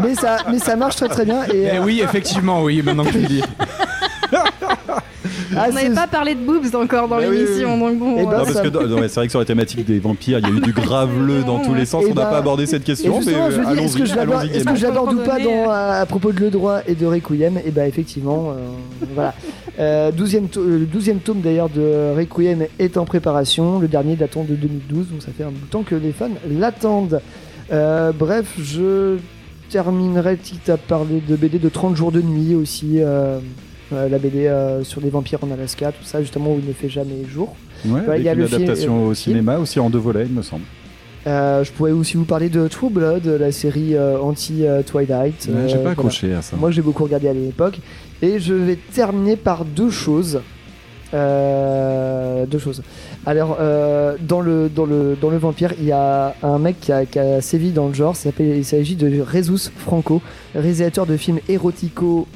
Speaker 6: mais ça, mais ça marche très très bien. Et
Speaker 1: Eh
Speaker 6: euh,
Speaker 1: oui, effectivement, oui, maintenant que tu le dis.
Speaker 6: ah,
Speaker 5: On n'avait pas parlé de boobs encore dans
Speaker 3: Bah oui,
Speaker 5: l'émission, donc bon.
Speaker 6: Eh ben,
Speaker 5: euh,
Speaker 3: Non, parce
Speaker 6: ça-
Speaker 3: que dans- non, mais c'est vrai que sur la thématique des vampires, il y a eu du graveleux dans tous les sens.
Speaker 6: Eh
Speaker 3: On n'a
Speaker 6: ben,
Speaker 3: pas abordé cette
Speaker 6: Et
Speaker 3: question, mais euh,
Speaker 6: est-ce que l'aborde ou pas dans, à, à propos de Le Droit et de Requiem Et bah effectivement, euh, voilà. Euh, 12e to- le 12e tome d'ailleurs de Requiem est en préparation, le dernier datant de 2012, donc ça fait un bout de temps que les fans l'attendent. Euh, bref, je terminerai, quitte à parler de BD de 30 jours de nuit aussi, euh, la BD euh, sur les vampires en Alaska, tout ça justement où il ne fait jamais jour.
Speaker 3: Ouais,
Speaker 6: il y a
Speaker 3: une
Speaker 6: le film-
Speaker 3: adaptation
Speaker 6: le
Speaker 3: au
Speaker 6: film.
Speaker 3: cinéma, aussi en deux volets, il me semble.
Speaker 6: Euh, je pourrais aussi vous parler de True Blood, la série euh, anti-Twilight.
Speaker 3: Ouais, J'ai pas
Speaker 6: voilà.
Speaker 3: accroché à ça.
Speaker 6: Moi, j'ai beaucoup regardé à l'époque. Et je vais terminer par deux choses. Deux choses. Alors, dans, le, dans, le, dans le vampire, il y a un mec qui a, qui a sévi dans le genre. Il s'agit de Jesus Franco, réalisateur de films érotico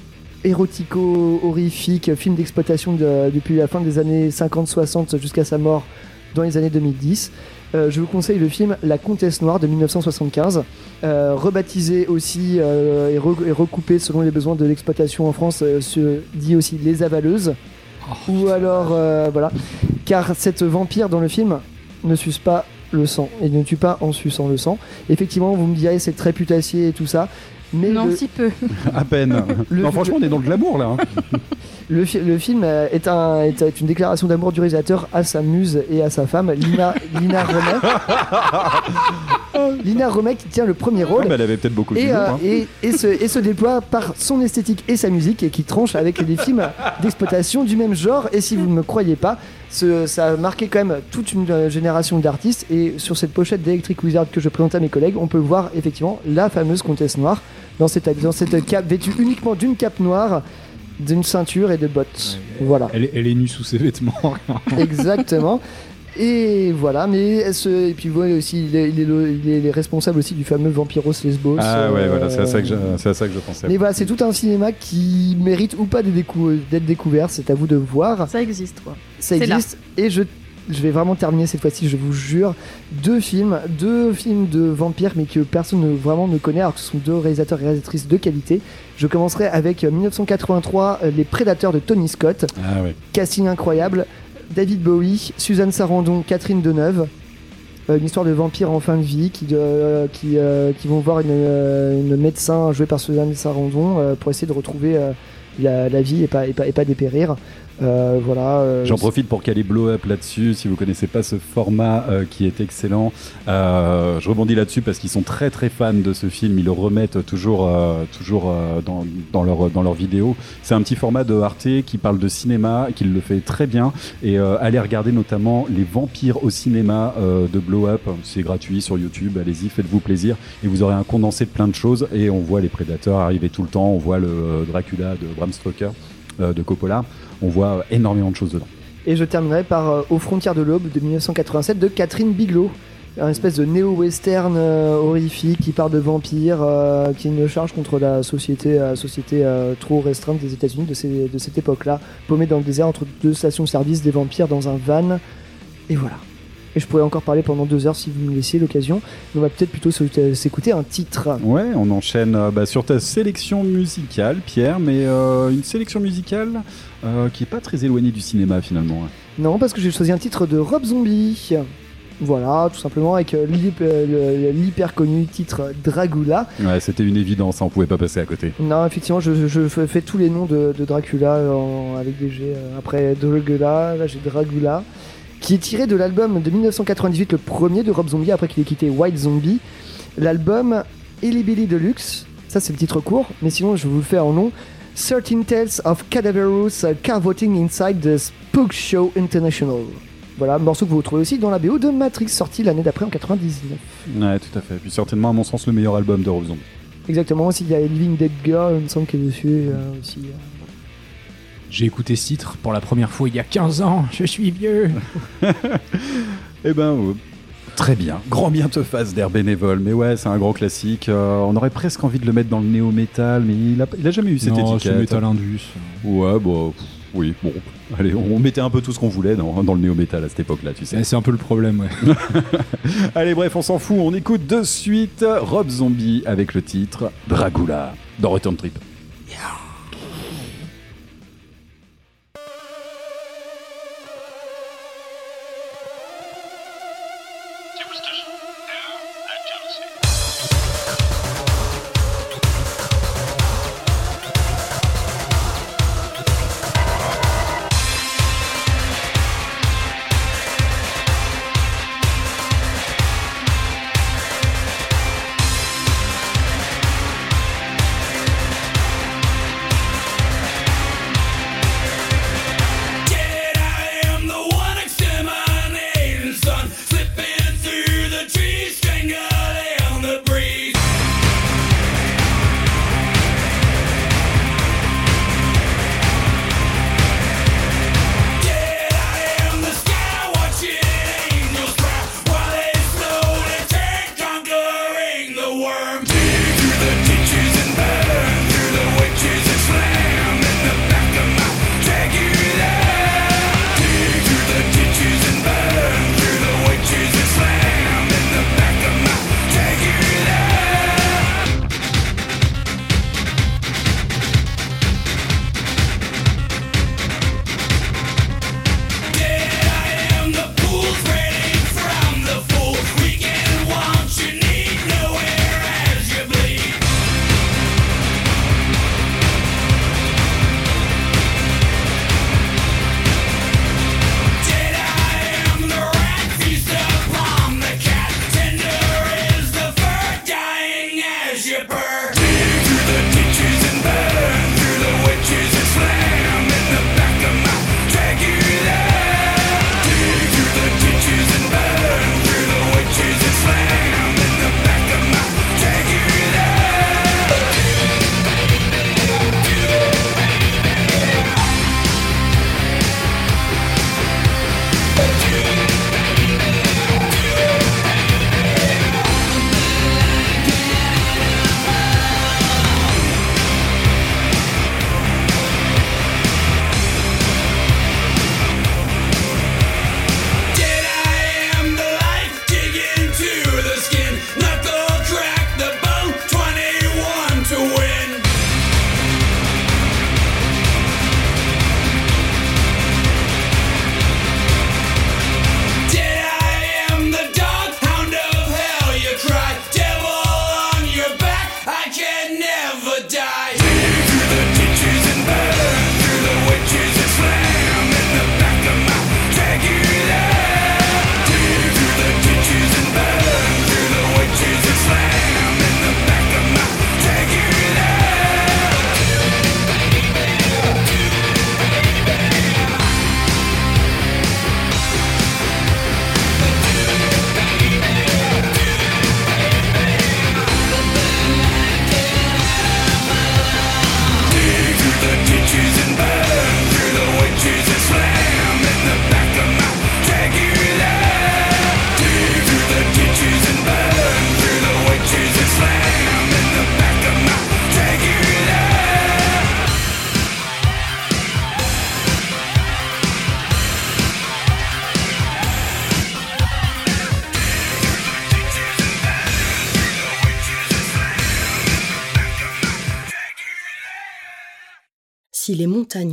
Speaker 6: érotico horrifiques, films d'exploitation de- depuis la fin des années 50-60 jusqu'à sa mort dans les années 2010. Euh, je vous conseille le film La Comtesse Noire de 1975, euh, rebaptisé aussi euh, et, re- et recoupé selon les besoins de l'exploitation en France, euh, se dit aussi Les Avaleuses. Ou alors, euh, voilà. Car cette vampire dans le film ne suce pas le sang et ne tue pas en suçant le sang. Effectivement, vous me direz c'est très putassier et tout ça. Mais
Speaker 5: non,
Speaker 6: le,
Speaker 5: si peu.
Speaker 3: À peine.
Speaker 6: Le-
Speaker 3: non, franchement, on est dans le glamour là. hein.
Speaker 6: le, fi- le film est, un, est, est une déclaration d'amour du réalisateur à sa muse et à sa femme, Lina, Lina Romet. Lina Romet qui tient le premier rôle.
Speaker 3: Ouais, bah, elle avait peut-être beaucoup de
Speaker 6: et, euh,
Speaker 3: hein.
Speaker 6: et, et se, et se déploie par son esthétique et sa musique et qui tranche avec des films d'exploitation du même genre. Et si vous ne me croyez pas, ce- ça a marqué quand même toute une euh, génération d'artistes. Et sur cette pochette d'Electric Wizard que je présente à mes collègues, on peut voir effectivement la fameuse comtesse noire dans cette, dans cette cape vêtue uniquement d'une cape noire, d'une ceinture et de bottes. Voilà.
Speaker 1: Elle, est- elle est nue sous ses vêtements.
Speaker 6: Exactement. Et voilà, mais elle se- et puis voilà aussi, il est, il est le- il est responsable aussi du fameux Vampiros Lesbos.
Speaker 3: Ah ouais,
Speaker 6: euh,
Speaker 3: voilà, c'est à ça que je, à ça que je pensais.
Speaker 6: mais voilà, c'est tout un cinéma qui mérite ou pas d'être décou- d'être découvert, c'est à vous de voir.
Speaker 5: Ça existe, quoi.
Speaker 6: Ça existe et je, je vais vraiment terminer cette fois-ci, je vous jure. Deux films, deux films de vampires, mais que personne ne, vraiment ne connaît, alors que ce sont deux réalisateurs et réalisatrices de qualité. Je commencerai avec euh, 1983, euh, Les Prédateurs de Tony Scott.
Speaker 3: Ah.
Speaker 6: Casting incroyable. David Bowie, Suzanne Sarandon, Catherine Deneuve. Euh, une histoire de vampires en fin de vie qui, de- qui, euh, qui vont voir une, euh, une médecin jouée par Suzanne Sarandon euh, pour essayer de retrouver euh, la, la vie et pas, et pas, et pas dépérir. Euh, voilà. euh,
Speaker 3: J'en profite pour caler Blow Up là-dessus. Si vous connaissez pas ce format euh, qui est excellent, euh, je rebondis là-dessus parce qu'ils sont très très fans de ce film. Ils le remettent toujours, euh, toujours euh, dans, dans leur dans leurs vidéos. C'est un petit format de Arte qui parle de cinéma, qui le fait très bien. Et allez regarder notamment les vampires au cinéma de Blow Up. C'est gratuit sur YouTube. Allez-y, faites-vous plaisir et vous aurez un condensé de plein de choses. Et on voit les prédateurs arriver tout le temps. On voit le Dracula de Bram Stoker de Coppola. On voit énormément de choses dedans.
Speaker 6: Et je terminerai par euh, Aux frontières de l'aube de 1987 de Catherine Bigelow. Un espèce de néo-western euh, horrifique qui part de vampires, euh, qui est une charge contre la société, société trop restreinte des États-Unis de, cette époque-là, paumé dans le désert entre deux stations-service, des vampires dans un van. Et voilà. Et je pourrais encore parler pendant deux heures si vous me laissiez l'occasion. On va peut-être plutôt s'é- s'écouter un titre.
Speaker 3: Ouais, on enchaîne euh, bah, sur ta sélection musicale, Pierre, mais euh, une sélection musicale euh, qui est pas très éloignée du cinéma finalement. hein.
Speaker 6: Non, parce que j'ai choisi un titre de Rob Zombie. Voilà, tout simplement avec euh, euh, l'hyper connu titre Dragula.
Speaker 3: Ouais, c'était une évidence, hein, on pouvait pas passer à côté.
Speaker 6: Non, effectivement, je, je fais tous les noms de, de Dracula en- avec des G. euh, Après Dragula, là j'ai Dragula, qui est tiré de l'album de 1998, le premier de Rob Zombie, après qu'il ait quitté White Zombie. L'album Illy Billy Deluxe, ça c'est le titre court, mais sinon je vous le fais en nom. 13 Tales of Cadaverous uh, Cavoting Inside the Spook Show International. Voilà, morceau que vous retrouvez aussi dans la BO de Matrix, sorti l'année d'après en 99.
Speaker 3: Ouais, tout à fait. Puis certainement, à mon sens, le meilleur album de Rob Zombie.
Speaker 6: Exactement, aussi il y a Living Dead Girl, il me semble qu'elle est dessus euh, aussi. euh.
Speaker 1: J'ai écouté ce titre pour la première fois il y a 15 ans. Je suis vieux.
Speaker 3: Eh ben, euh, très bien. Grand bien te fasse d'air bénévole. Mais ouais, c'est un grand classique. Euh, on aurait presque envie de le mettre dans le néo-metal, mais il a, il a jamais eu cette
Speaker 1: non, c'est
Speaker 3: étiquette.
Speaker 1: Metal Indus.
Speaker 3: Ouais, bon, pff, oui, bon. Allez, on mettait un peu tout ce qu'on voulait dans, dans le néo-metal à cette époque-là, tu sais.
Speaker 1: Eh, C'est un peu le problème, ouais.
Speaker 3: Allez, bref, on s'en fout. On écoute de suite Rob Zombie avec le titre Dragula dans Return Trip.
Speaker 8: I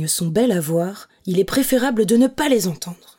Speaker 9: sont belles à voir, il est préférable de ne pas les entendre.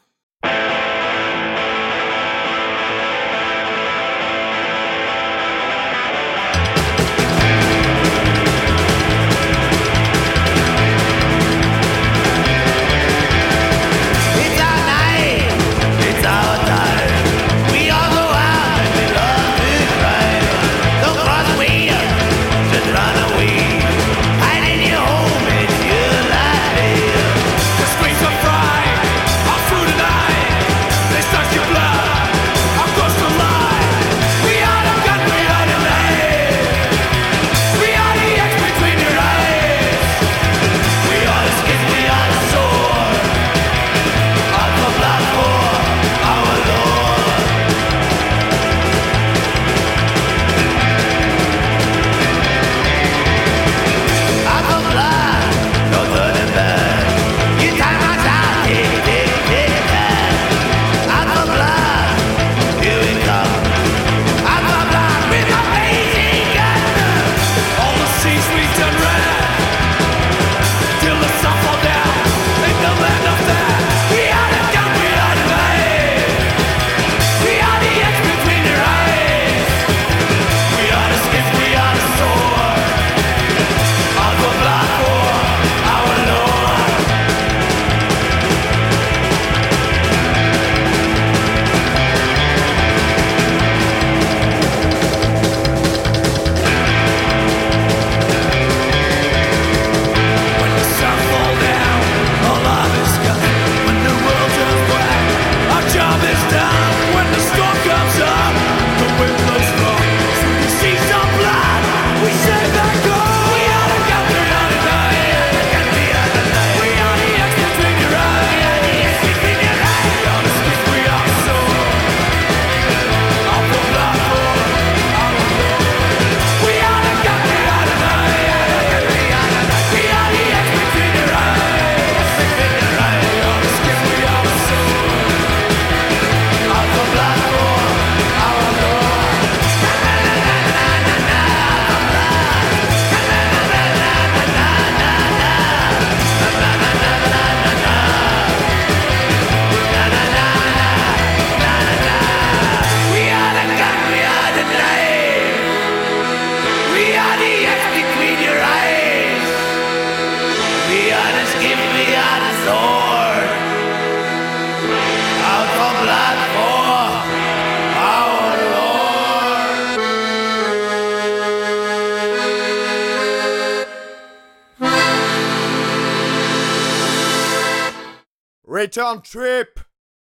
Speaker 2: Return trip!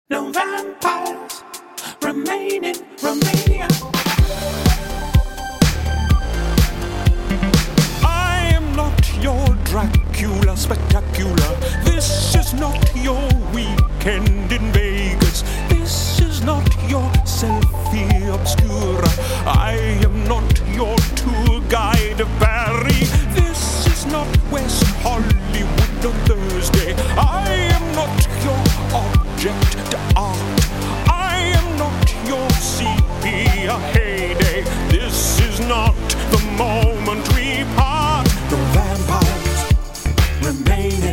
Speaker 8: No vampires remain in Romania. I am not your Dracula spectacular. This is not your weekend in Vegas. This is not your selfie obscura. I am not your tour guide, Barry. This is not West Hollywood or subject to art. I am not your sepia heyday. This is not the moment we part. The vampires remain.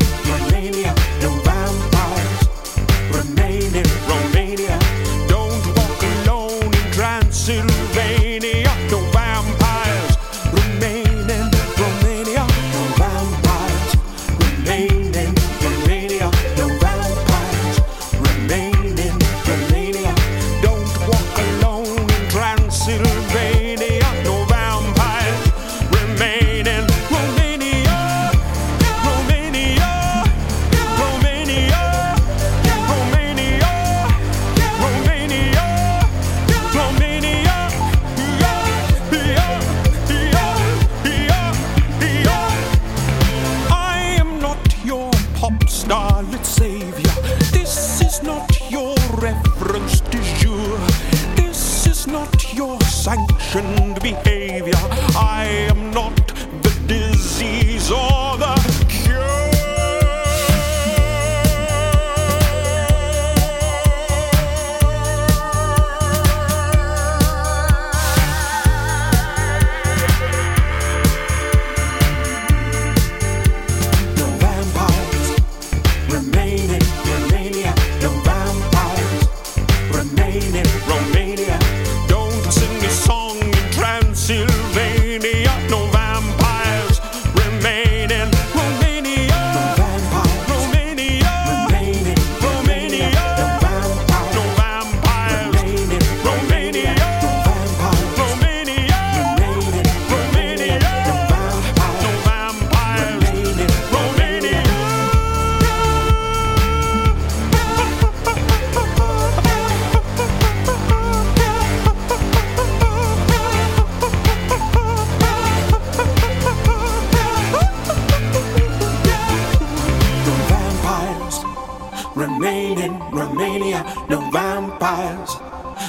Speaker 8: Remain in Romania. No vampires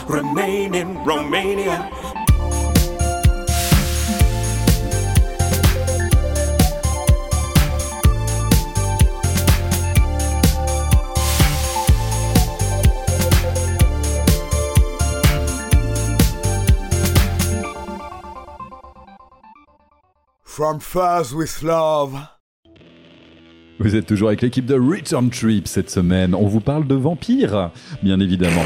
Speaker 8: remain in Romania.
Speaker 2: From Fuzz with Love.
Speaker 3: Vous êtes toujours avec l'équipe de Return Trip cette semaine. On vous parle de vampires, bien évidemment.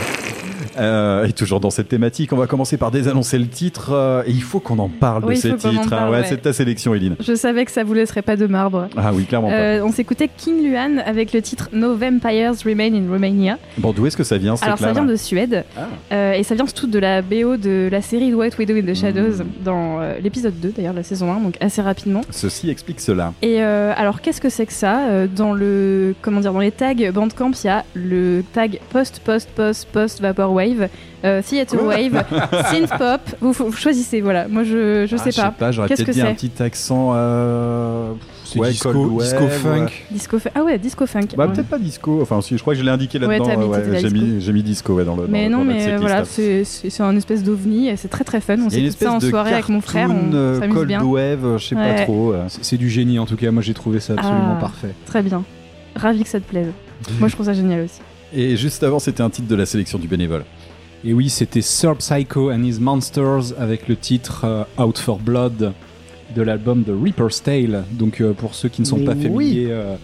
Speaker 3: Euh, et toujours dans cette thématique, on va commencer par désannoncer le titre. euh, et il faut qu'on en parle
Speaker 5: Oui,
Speaker 3: de ces titres. hein.
Speaker 5: parle,
Speaker 3: ouais,
Speaker 5: ouais.
Speaker 3: c'est ta sélection, Eline.
Speaker 5: Je savais que ça vous laisserait pas de marbre.
Speaker 3: Ah oui, clairement
Speaker 5: Euh, on s'écoutait King Luan avec le titre No Vampires Remain in Romania.
Speaker 3: Bon, d'où est-ce que ça vient
Speaker 5: Alors ça vient de Suède
Speaker 3: Ah.
Speaker 5: Et ça vient surtout de la BO de la série What We Do in the Shadows
Speaker 3: Mm.
Speaker 5: dans l'épisode 2 d'ailleurs la saison 1 donc assez rapidement.
Speaker 3: Ceci explique cela.
Speaker 5: Et alors qu'est-ce que c'est que ça? Dans le comment dire dans les tags Bandcamp il y a le tag post post post post vaporwave, euh, theater wave, synth pop. Vous, vous choisissez voilà. Moi je je
Speaker 3: Ah,
Speaker 5: sais pas.
Speaker 3: pas, j'aurais
Speaker 5: Qu'est-ce
Speaker 3: peut-être
Speaker 5: que
Speaker 3: dit un
Speaker 5: c'est
Speaker 3: petit accent. Euh... Ouais,
Speaker 1: disco,
Speaker 3: cold wave,
Speaker 1: disco
Speaker 3: ouais.
Speaker 1: funk.
Speaker 5: Disco. Ah ouais disco funk.
Speaker 3: Bah,
Speaker 5: Ouais.
Speaker 3: peut-être pas disco. Enfin, si, je crois que je l'ai indiqué là-dedans. ouais, j'ai mis, mis disco ouais, dans le.
Speaker 5: Mais
Speaker 3: dans,
Speaker 5: non, mais voilà,
Speaker 3: là.
Speaker 5: c'est un espèce d'ovni et c'est très très fun. On s'écoute ça en soirée avec mon frère, on
Speaker 3: euh,
Speaker 5: s'amuse
Speaker 3: cold
Speaker 5: bien.
Speaker 3: wave, je sais pas trop. euh.
Speaker 1: C'est c'est du génie en tout cas. Moi j'ai trouvé ça absolument
Speaker 5: Ah.
Speaker 1: parfait.
Speaker 5: Très bien. Ravi que ça te plaise. Moi je trouve ça génial aussi.
Speaker 3: Et juste avant, c'était un titre de la sélection du bénévole.
Speaker 1: Et oui, c'était Sir Psycho and His Monsters avec le titre euh, Out for Blood de l'album de Reaper's Tale. Donc euh, pour ceux qui ne sont
Speaker 6: Mais
Speaker 1: pas
Speaker 6: oui.
Speaker 1: familiers euh,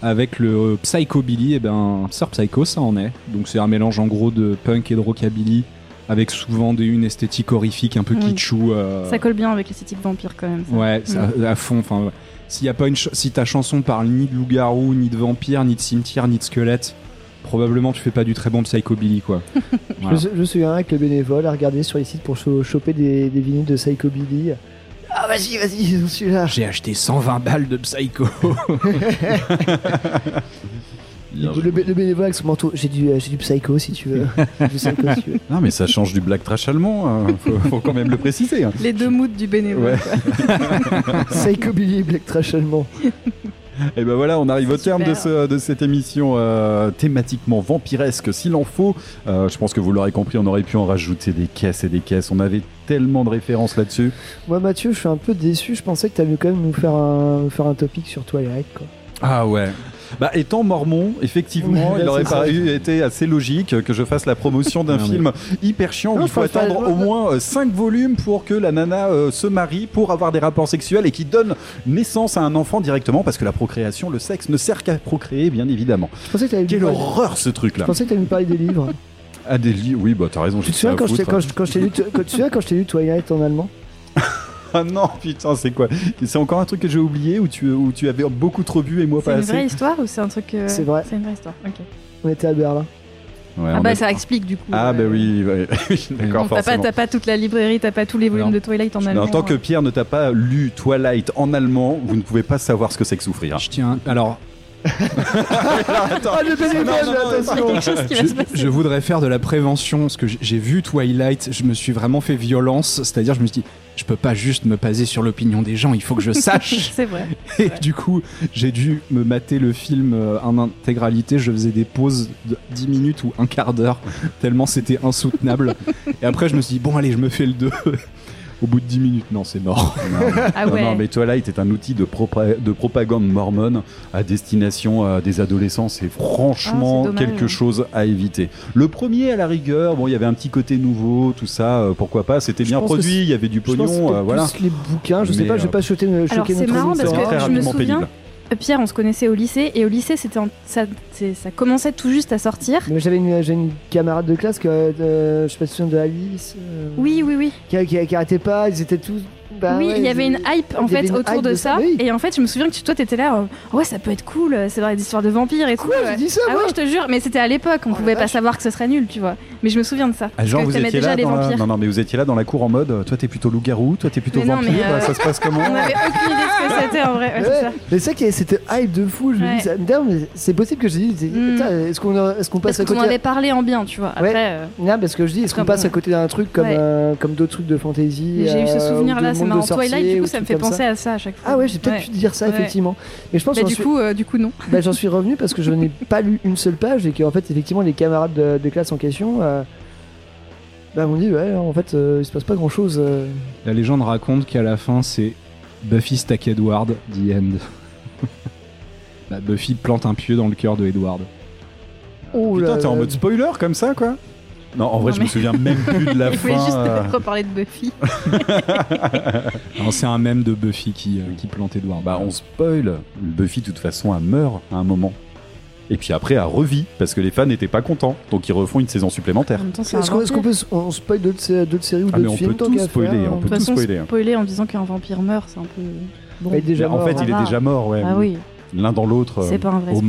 Speaker 1: avec le euh, Psychobilly, et ben Sir Psycho ça en est. Donc c'est un mélange en gros de punk et de rockabilly avec souvent des, une esthétique horrifique un peu
Speaker 5: Oui.
Speaker 1: kitschou. euh,
Speaker 5: Ça colle bien avec l'esthétique vampire quand même. ça.
Speaker 1: Ouais, ça- à fond. Enfin, s'il y a pas une, ch- si ta chanson parle ni de loup-garou, ni de vampire, ni de cimetière, ni de squelette, probablement tu fais pas du très bon psychobilly quoi. Voilà.
Speaker 6: Je, je me souviens avec le bénévole à regarder sur les sites pour cho- choper des, des vinyles de Psychobilly. Ah vas-y, vas-y, j'en suis là.
Speaker 1: J'ai acheté 120 balles de psycho.
Speaker 6: Le, bé- le bénévole avec son manteau, j'ai du, euh, j'ai du Psycho si tu veux. Du Psycho si tu veux.
Speaker 3: Non, mais ça change du black trash allemand. hein. Faut, faut quand même le préciser. hein.
Speaker 5: Les deux moods du bénévole.
Speaker 3: Ouais.
Speaker 5: quoi.
Speaker 6: Psychobilly et Black Trash allemand.
Speaker 3: Et ben voilà, on arrive au terme de,
Speaker 5: super.
Speaker 3: ce- de cette émission euh, thématiquement vampiresque, s'il en faut. Euh, je pense que vous l'aurez compris, on aurait pu en rajouter des caisses et des caisses. On avait tellement de références là-dessus.
Speaker 6: Moi Mathieu, je suis un peu déçu. Je pensais que t'allais quand même nous faire un, faire un topic sur Twilight. Quoi.
Speaker 3: Ah ouais. Bah, étant mormon, effectivement, il aurait paru été assez logique que je fasse la promotion d'un film hyper chiant où il faut attendre au moins 5 volumes pour que la nana euh, se marie pour avoir des rapports sexuels et qui donne naissance à un enfant directement parce que la procréation, le sexe ne sert qu'à procréer, bien évidemment.
Speaker 6: Je
Speaker 3: Quelle horreur ce
Speaker 6: Je
Speaker 3: truc-là.
Speaker 6: pensais que t'allais nous parler des livres.
Speaker 3: Ah, des lits, oui, bah t'as raison.
Speaker 6: tu
Speaker 3: j'ai
Speaker 6: je je- je quand- tu te souviens quand je t'ai lu Twilight en allemand?
Speaker 3: Ah non, putain, c'est quoi C'est encore un truc que j'ai oublié où tu, où tu avais beaucoup trop bu et moi
Speaker 5: C'est
Speaker 3: pas
Speaker 5: une
Speaker 3: assez
Speaker 5: vraie histoire ou c'est un truc. euh,
Speaker 6: C'est vrai.
Speaker 5: C'est une vraie histoire. Ok.
Speaker 6: On était à Berlin.
Speaker 3: Ouais,
Speaker 5: Ah
Speaker 3: on
Speaker 5: bah
Speaker 3: est-
Speaker 5: ça explique du coup.
Speaker 3: Ah
Speaker 5: euh,
Speaker 3: bah oui, ouais. Oui, d'accord,
Speaker 5: donc T'as pas,
Speaker 3: forcément.
Speaker 5: t'as pas toute la librairie, t'as pas tous les volumes
Speaker 1: Non.
Speaker 5: de Twilight en
Speaker 3: Mais
Speaker 5: allemand.
Speaker 3: en tant que
Speaker 5: euh.
Speaker 3: Pierre ne t'a pas lu Twilight en allemand, vous ne pouvez pas savoir ce que c'est que souffrir.
Speaker 1: Je tiens. Alors,
Speaker 6: Ah le bénévole, attention
Speaker 5: quelque chose qui va
Speaker 1: je,
Speaker 5: se passer.
Speaker 1: je voudrais faire de la prévention parce que j'ai- j'ai vu Twilight, je me suis vraiment fait violence. C'est-à-dire, je me suis dit, je peux pas juste me baser sur l'opinion des gens, il faut que je sache.
Speaker 5: C'est vrai.
Speaker 1: Et du coup, j'ai dû me mater le film euh, en intégralité. Je faisais des pauses de 10 minutes ou un quart d'heure, tellement c'était insoutenable. Et après, je me suis dit, bon, allez, je me fais le 2. Au bout de 10 minutes, non, c'est mort.
Speaker 3: Non,
Speaker 5: Ah
Speaker 3: non,
Speaker 5: ouais.
Speaker 3: non, mais Twilight est un outil de, propa- de propagande mormone à destination euh, des adolescents. C'est franchement
Speaker 5: Ah, dommage,
Speaker 3: quelque chose à éviter. Le premier, à la rigueur, bon, il y avait un petit côté nouveau, tout ça, euh, pourquoi pas. C'était bien produit, il y avait du
Speaker 6: Je pense
Speaker 3: pognon, euh, voilà.
Speaker 6: plus les bouquins. Je sais
Speaker 3: Mais,
Speaker 6: pas, je vais pas choquer,
Speaker 5: Alors, c'est
Speaker 6: notre
Speaker 5: marrant parce que
Speaker 3: Très
Speaker 5: je me
Speaker 3: rapidement
Speaker 5: souviens,
Speaker 3: pénible.
Speaker 5: Pierre, on se connaissait au lycée et au lycée, c'était en- ça, commençait tout juste à sortir.
Speaker 6: J'avais une, camarade de classe que euh, je sais pas si tu te souviens de Alice. euh,
Speaker 5: Oui, oui, oui.
Speaker 6: Qui, qui, qui arrêtait pas, ils étaient tous. Bah
Speaker 5: oui,
Speaker 6: ouais,
Speaker 5: il y
Speaker 6: ils-
Speaker 5: avait une hype en
Speaker 6: y
Speaker 5: fait autour de,
Speaker 6: de
Speaker 5: ça.
Speaker 6: oui.
Speaker 5: Et en fait, je me souviens que tu- toi, t'étais là. euh, ouais, ça peut être cool. C'est vrai, des histoires de vampires et tout.
Speaker 6: Quoi,
Speaker 5: ouais.
Speaker 6: j'ai dit ça,
Speaker 5: Ah
Speaker 6: moi
Speaker 5: ouais, je te jure. Mais c'était à l'époque. On
Speaker 6: Oh
Speaker 5: pouvait pas
Speaker 6: vache.
Speaker 5: savoir que ce serait nul, tu vois. Mais je me souviens de ça.
Speaker 3: Ah, genre,
Speaker 5: que
Speaker 3: vous étiez
Speaker 5: déjà
Speaker 3: là
Speaker 5: les
Speaker 3: dans la...
Speaker 5: vampires.
Speaker 3: Non, non, mais vous étiez là dans la cour en mode, euh, toi t'es plutôt loup-garou, toi t'es plutôt
Speaker 5: Mais non,
Speaker 3: vampire,
Speaker 5: mais, euh,
Speaker 3: ça se passe comment
Speaker 5: On avait aucune idée de ce que c'était en vrai. Ouais, c'est
Speaker 6: Ouais,
Speaker 5: ça.
Speaker 6: mais c'est ça qui est c'était hype de fou. Je me
Speaker 5: Ouais.
Speaker 6: dis, c'est possible que je dis,
Speaker 5: Mm.
Speaker 6: putain, est-ce qu'on est-ce qu'on passe à côté
Speaker 5: avait parlé en bien, tu vois. Après,
Speaker 6: Ouais.
Speaker 5: euh,
Speaker 6: Non, parce que je dis, est-ce qu'on passe à côté d'un truc comme,
Speaker 5: Ouais.
Speaker 6: euh, comme d'autres trucs de fantasy
Speaker 5: J'ai eu ce
Speaker 6: euh,
Speaker 5: souvenir-là,
Speaker 6: ou de
Speaker 5: c'est marrant.
Speaker 6: de sorciers.
Speaker 5: Twilight, du
Speaker 6: ou
Speaker 5: coup, ça me fait penser à ça à chaque fois.
Speaker 6: Ah ouais, j'ai peut-être
Speaker 5: Ouais.
Speaker 6: pu dire ça
Speaker 5: Ouais.
Speaker 6: effectivement. Mais je pense
Speaker 5: Bah,
Speaker 6: que
Speaker 5: du
Speaker 6: suis-
Speaker 5: coup, euh, du coup, non.
Speaker 6: bah, j'en suis revenu parce que je n'ai pas lu une seule page et qu'en fait, effectivement, les camarades de, de classe en question euh, bah, m'ont dit ouais, en fait, euh, il se passe pas grand chose.
Speaker 1: La légende raconte qu'à la fin, c'est Buffy stack Edward, the end. Bah, Buffy plante un pieu dans le cœur de Edward.
Speaker 6: Oh
Speaker 3: Putain,
Speaker 6: là
Speaker 3: t'es en mode spoiler comme ça, quoi Non, en vrai,
Speaker 5: Non,
Speaker 3: je me
Speaker 5: mais-
Speaker 3: souviens même plus de la
Speaker 5: Je voulais
Speaker 3: fin.
Speaker 5: juste
Speaker 3: euh.
Speaker 5: reparler de Buffy.
Speaker 1: Alors, C'est un mème de Buffy qui, euh, qui plante Edward.
Speaker 3: Bah, on spoil. Buffy, de toute façon, elle meurt à un moment. Et puis après, elle revit parce que les fans n'étaient pas contents. Donc ils refont une saison
Speaker 5: En
Speaker 3: supplémentaire.
Speaker 6: Est-ce qu'on peut on spoil d'autres sé- d'autres séries ou
Speaker 3: Ah,
Speaker 6: d'autres
Speaker 3: on
Speaker 6: films
Speaker 3: peut
Speaker 6: tant
Speaker 3: tout
Speaker 6: qu'à
Speaker 3: spoiler,
Speaker 6: faire,
Speaker 3: on
Speaker 6: hein.
Speaker 3: peut
Speaker 5: De toute
Speaker 3: tout
Speaker 5: façon,
Speaker 3: spoiler.
Speaker 5: spoiler en disant qu'un vampire meurt, c'est un peu. Bon.
Speaker 6: Bah, il est déjà
Speaker 3: Mais en
Speaker 6: mort,
Speaker 3: fait,
Speaker 6: hein.
Speaker 3: il est déjà mort, ouais.
Speaker 5: Ah oui,
Speaker 3: L'un dans l'autre. euh.
Speaker 5: c'est pas un vrai spoil.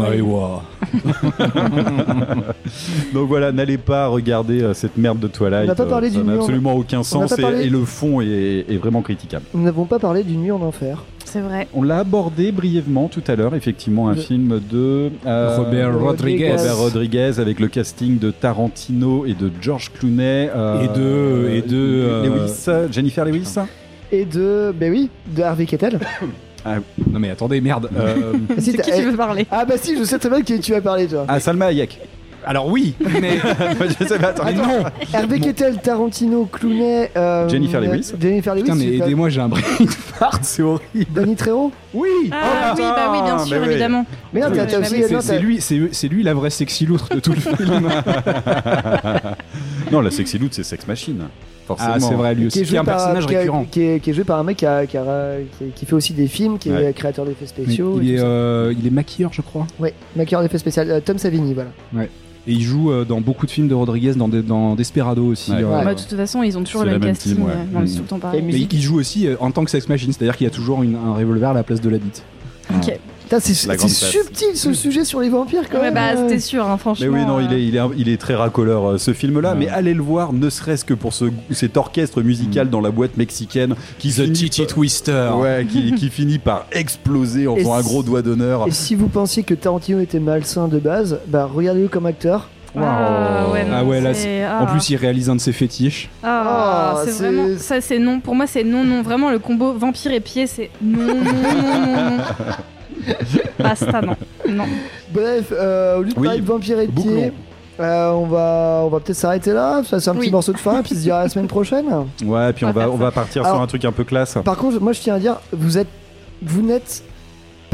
Speaker 3: Donc voilà, n'allez pas regarder euh, cette merde de Twilight.
Speaker 6: On n'a pas
Speaker 3: euh,
Speaker 6: parlé
Speaker 3: ça
Speaker 6: du
Speaker 3: n'a
Speaker 6: mur.
Speaker 3: absolument aucun
Speaker 6: n'a
Speaker 3: sens et,
Speaker 6: parlé-
Speaker 3: et le fond est, est vraiment critiquable.
Speaker 6: Nous n'avons pas parlé d'une nuit en enfer.
Speaker 5: C'est vrai.
Speaker 3: On l'a abordé brièvement tout à l'heure, effectivement, un film de euh,
Speaker 1: Robert Rodriguez.
Speaker 3: Robert Rodriguez avec le casting de Tarantino et de George Clooney euh,
Speaker 1: Et de- et de, euh,
Speaker 3: Lewis, Jennifer Lewis.
Speaker 6: Et de. Ben oui, de Harvey Kettel.
Speaker 1: Non mais attendez, merde. Euh,
Speaker 6: Ah,
Speaker 5: C'est qui tu veux parler
Speaker 6: Ah bah si, je sais très bien de qui tu vas parler toi.
Speaker 3: Ah, Salma Hayek.
Speaker 1: Alors oui, mais
Speaker 3: je sais pas, attends.
Speaker 1: mais non.
Speaker 6: Hervé Kettel, Tarantino, Clooney, euh,
Speaker 3: Jennifer Lewis.
Speaker 6: Jennifer Lewis,
Speaker 1: Putain, mais aidez-moi, j'ai un brain fart, c'est horrible.
Speaker 6: Danny Trejo.
Speaker 3: Oui
Speaker 5: Ah oui, bah oui, bien sûr, évidemment.
Speaker 6: Mais non, t'as aussi.
Speaker 1: C'est lui, c'est lui la vraie sexy loutre de tout le film.
Speaker 3: Non, la sexy loot, c'est Sex Machine. Forcément.
Speaker 1: Ah, c'est vrai, lui
Speaker 6: qui
Speaker 1: aussi,
Speaker 6: est,
Speaker 1: qui est
Speaker 6: joué
Speaker 1: un
Speaker 6: par,
Speaker 1: personnage
Speaker 6: qui, a-
Speaker 1: récurrent.
Speaker 6: qui est, qui est joué par un mec qui, a- qui, a- qui- qui fait aussi des films, qui est
Speaker 3: Ouais.
Speaker 6: créateur d'effets spéciaux.
Speaker 1: il,
Speaker 6: et
Speaker 1: est,
Speaker 6: tout ça.
Speaker 1: euh, il est maquilleur, je crois.
Speaker 6: Ouais, maquilleur d'effets spéciaux, euh, Tom Savini, voilà.
Speaker 1: Et il joue euh, dans beaucoup de films de Rodriguez, dans, des- dans Desperado aussi.
Speaker 3: Ouais.
Speaker 1: euh,
Speaker 6: Ouais.
Speaker 5: Bah, de toute façon, ils ont toujours le même casting.
Speaker 3: team, ouais.
Speaker 5: euh, non, mais
Speaker 3: Mm.
Speaker 5: c'est tout le temps pareil.
Speaker 1: Mais il joue aussi euh, en tant que sex machine, c'est-à-dire qu'il y a toujours une- un revolver à la place de la bite.
Speaker 5: Ok.
Speaker 6: C'est subtil ce sujet sur les vampires quand
Speaker 5: Ouais,
Speaker 6: même.
Speaker 5: bah,
Speaker 6: euh.
Speaker 5: c'était sûr, hein, franchement.
Speaker 3: Mais oui, non, il
Speaker 5: euh,
Speaker 3: est, il est, il est très racoleur euh, ce film-là,
Speaker 1: Ouais.
Speaker 3: mais allez le voir, ne serait-ce que pour ce, cet orchestre musical dans la boîte mexicaine qui finit,
Speaker 1: Twister.
Speaker 3: ouais, qui, qui finit par exploser en faisant un gros doigt d'honneur.
Speaker 6: Et si vous pensiez que Tarantino était malsain de base, bah regardez-le comme acteur.
Speaker 5: Ah ouais, non,
Speaker 1: Ah ouais, là,
Speaker 5: c'est-
Speaker 1: En
Speaker 5: ah.
Speaker 1: plus, il réalise un de ses fétiches.
Speaker 5: Ah,
Speaker 6: Ah,
Speaker 5: c'est
Speaker 6: c'est-
Speaker 5: vraiment. Ça, c'est non. Pour moi, c'est non, non. Vraiment, le combo vampire et pied, c'est non, non, non, non, non. Basta, non. Non.
Speaker 6: Bref, euh, au lieu de
Speaker 3: Oui,
Speaker 6: parler de vampires et de pieds, euh, on va, on va peut-être s'arrêter là. Ça, c'est un petit morceau de fin, puis se dire à la semaine prochaine.
Speaker 3: Ouais, puis on
Speaker 5: On va
Speaker 3: on va partir
Speaker 6: Alors-
Speaker 3: sur un truc un peu classe.
Speaker 6: Par contre, moi je tiens à dire, vous êtes, vous n'êtes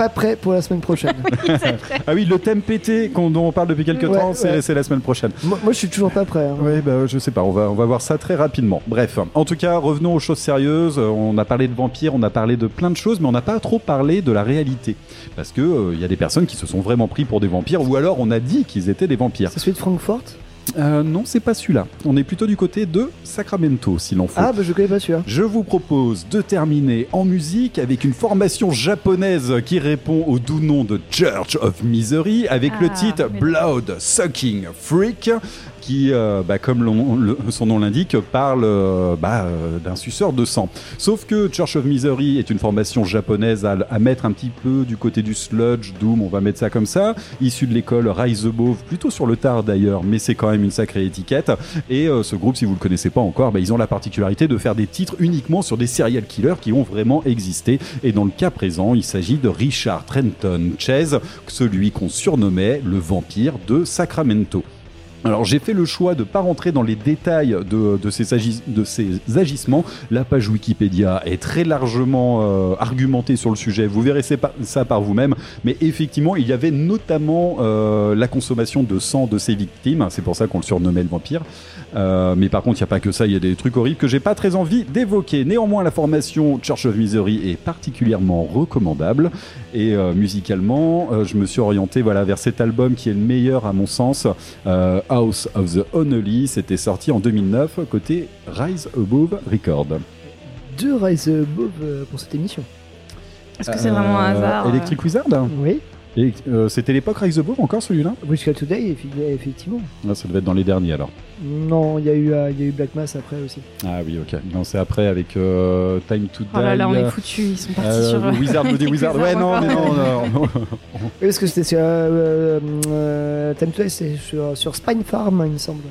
Speaker 6: pas prêts pour la semaine prochaine.
Speaker 3: Ah oui, le thème pété qu'on- dont on parle depuis quelques
Speaker 6: Ouais,
Speaker 3: temps, c'est
Speaker 6: ouais.
Speaker 3: c'est la semaine prochaine.
Speaker 6: moi, moi, je suis toujours pas prêt. hein.
Speaker 3: Oui, bah, je sais pas, on va, on va voir ça très rapidement. Bref, en tout cas, revenons aux choses sérieuses. On a parlé de vampires, on a parlé de plein de choses, mais on n'a pas trop parlé de la réalité. Parce que euh, il y a des personnes qui se sont vraiment pris pour des vampires, ou alors on a dit qu'ils étaient des vampires.
Speaker 6: C'est celui de Francfort?
Speaker 3: Euh, non, c'est pas celui-là. On est plutôt du côté de Sacramento, s'il en faut.
Speaker 6: Ah, bah je connais pas celui-là.
Speaker 3: Je vous propose de terminer en musique avec une formation japonaise qui répond au doux nom de Church of Misery avec le
Speaker 5: Ah,
Speaker 3: titre
Speaker 5: mais-
Speaker 3: Blood Sucking Freak qui, euh, bah, comme son nom l'indique, parle euh, bah, euh, d'un suceur de sang. Sauf que Church of Misery est une formation japonaise à, mettre un petit peu du côté du sludge, doom, on va mettre ça comme ça, issu de l'école Rise Above, plutôt sur le tard d'ailleurs, mais c'est quand même une sacrée étiquette. Et ce groupe, si vous le connaissez pas encore, bah, ils ont la particularité de faire des titres uniquement sur des serial killers qui ont vraiment existé. Et dans le cas présent, il s'agit de Richard Trenton Chase, celui qu'on surnommait le vampire de Sacramento. Alors j'ai fait le choix de pas rentrer dans les détails de, de, ces, de ces agissements. La page Wikipédia est très largement euh, argumentée sur le sujet. Vous verrez ça par vous-même. Mais effectivement, il y avait notamment euh, la consommation de sang de ses victimes. C'est pour ça qu'on le surnommait le vampire. Euh, mais par contre, il n'y a pas que ça. Il y a des trucs horribles que j'ai pas très envie d'évoquer. Néanmoins, la formation Church of Misery est particulièrement recommandable. Et musicalement, je me suis orienté voilà, vers cet album qui est le meilleur à mon sens. House of the Only, c'était sorti en 2009 côté Rise Above Record.
Speaker 6: Deux Rise Above euh, pour cette émission.
Speaker 5: Est-ce que c'est vraiment un
Speaker 3: Euh,
Speaker 5: hasard euh,
Speaker 3: Electric Wizard?
Speaker 6: Oui,
Speaker 3: Et, euh, C'était l'époque Rise Above encore celui-là?
Speaker 6: Wishka Today, effectivement.
Speaker 3: Ah, Ça devait être dans les derniers alors.
Speaker 6: Non, il y, a eu, euh, il y a eu Black Mass après aussi.
Speaker 3: Ah oui, ok. Non, c'est après avec euh, Time to Die.
Speaker 5: Oh là là, on est foutus. Ils sont partis
Speaker 3: euh,
Speaker 5: sur.
Speaker 3: Wizard Bloody
Speaker 5: Electric
Speaker 3: Wizard. Ouais, non, mais non, non, non.
Speaker 6: Oui, parce que c'était sur. Euh, euh, Time to Die, c'est sur, sur Spine Farm, il me semble.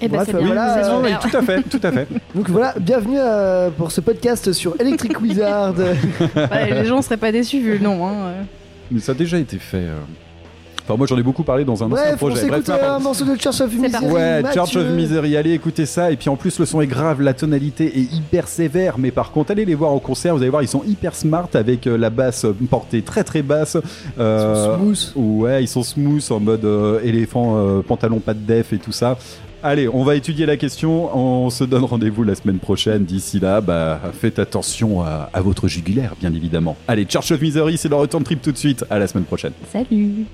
Speaker 5: Et bah,
Speaker 6: Bref,
Speaker 5: c'est bien.
Speaker 6: voilà, euh,
Speaker 3: Oui, tout à fait, tout à fait.
Speaker 6: Donc voilà, bienvenue euh, pour ce podcast sur Electric Wizard.
Speaker 5: Ouais, les gens seraient pas déçus vu le nom. Hein.
Speaker 3: Mais ça a déjà été fait. euh. Enfin, moi j'en ai beaucoup parlé dans un ancien
Speaker 6: Bref, on
Speaker 3: projet.
Speaker 6: s'écoute
Speaker 3: peu
Speaker 6: un morceau de Church of Misery.
Speaker 3: Ouais, Church of. Misery, allez écouter ça. Et puis en plus, le son est grave, la tonalité est hyper sévère. Mais par contre, allez les voir en concert, vous allez voir, ils sont hyper smart avec euh, la basse euh, portée très très basse. Euh,
Speaker 6: Smooth.
Speaker 3: Ouais, ils sont smooth en mode euh, éléphant, euh, pantalon pas de def et tout ça. Allez, on va étudier la question. On se donne rendez-vous la semaine prochaine. D'ici là, bah, faites attention à, votre jugulaire, bien évidemment. Allez, Church of Misery, c'est le return trip tout de suite. À la semaine prochaine.
Speaker 5: Salut.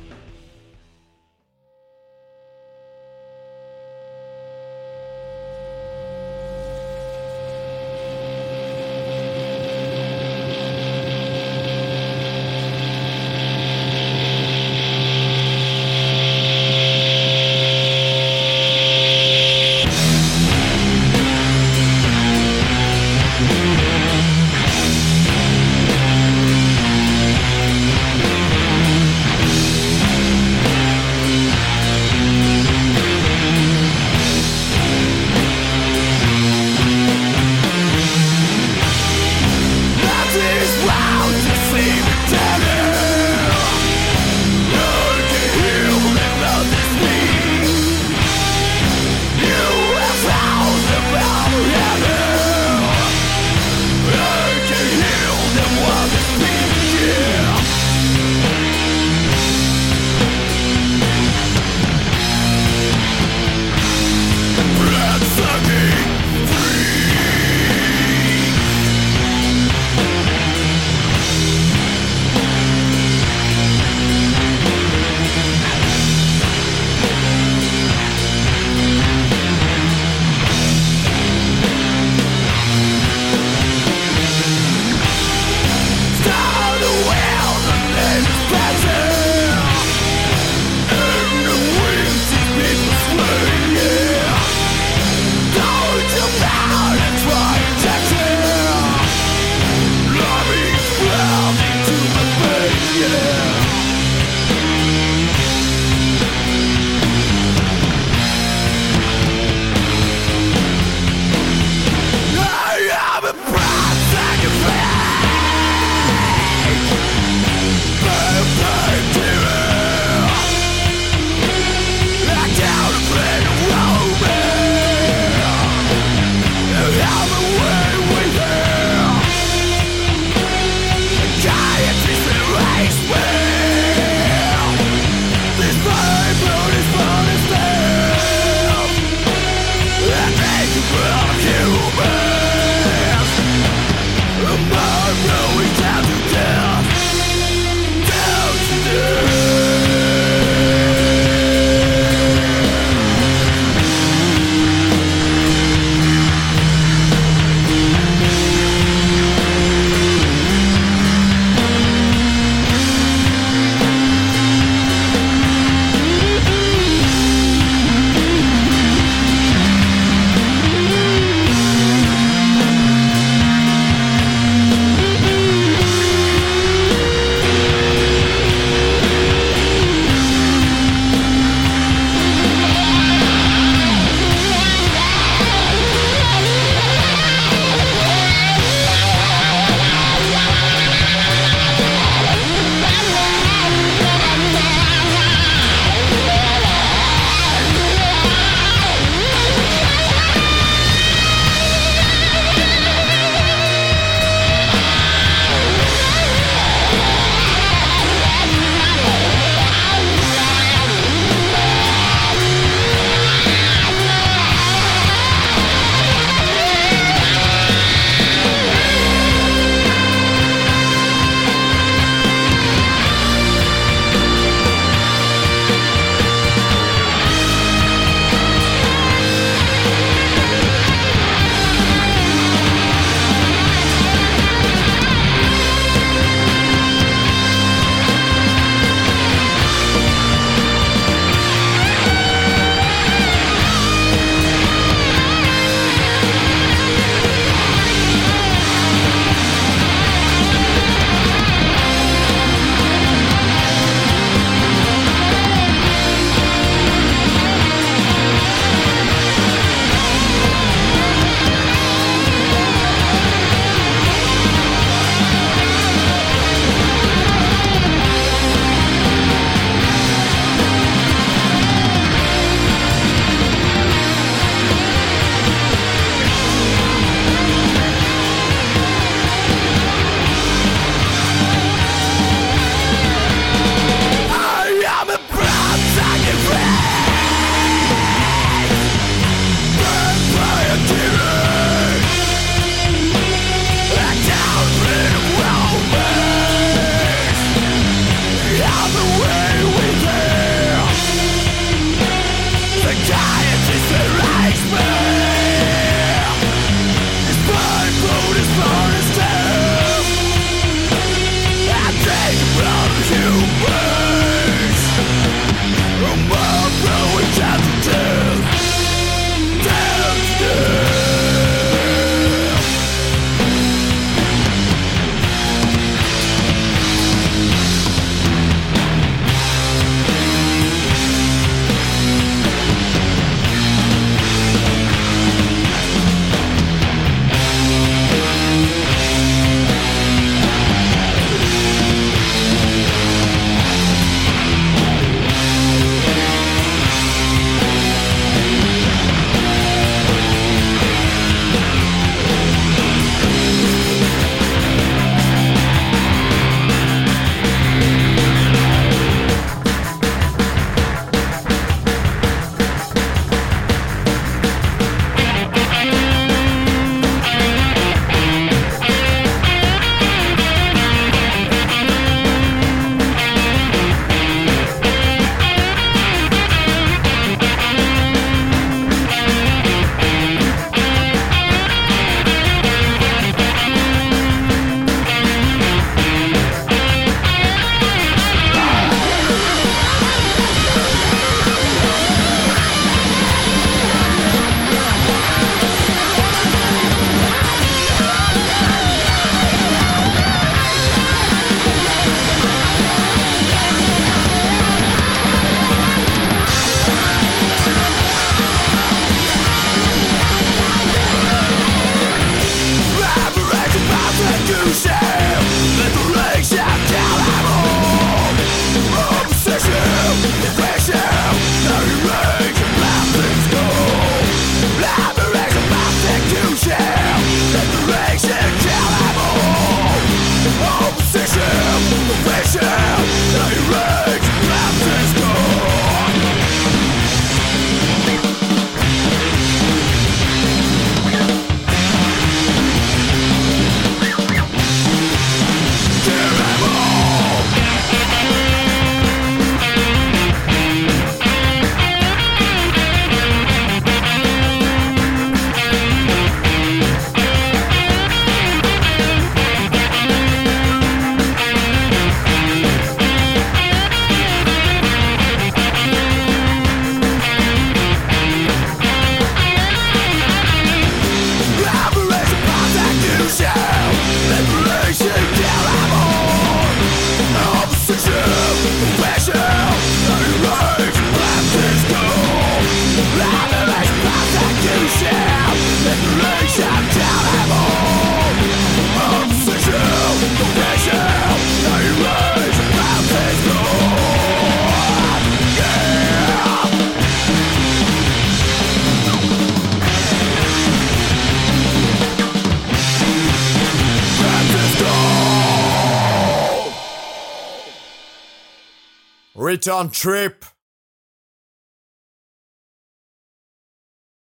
Speaker 2: Return trip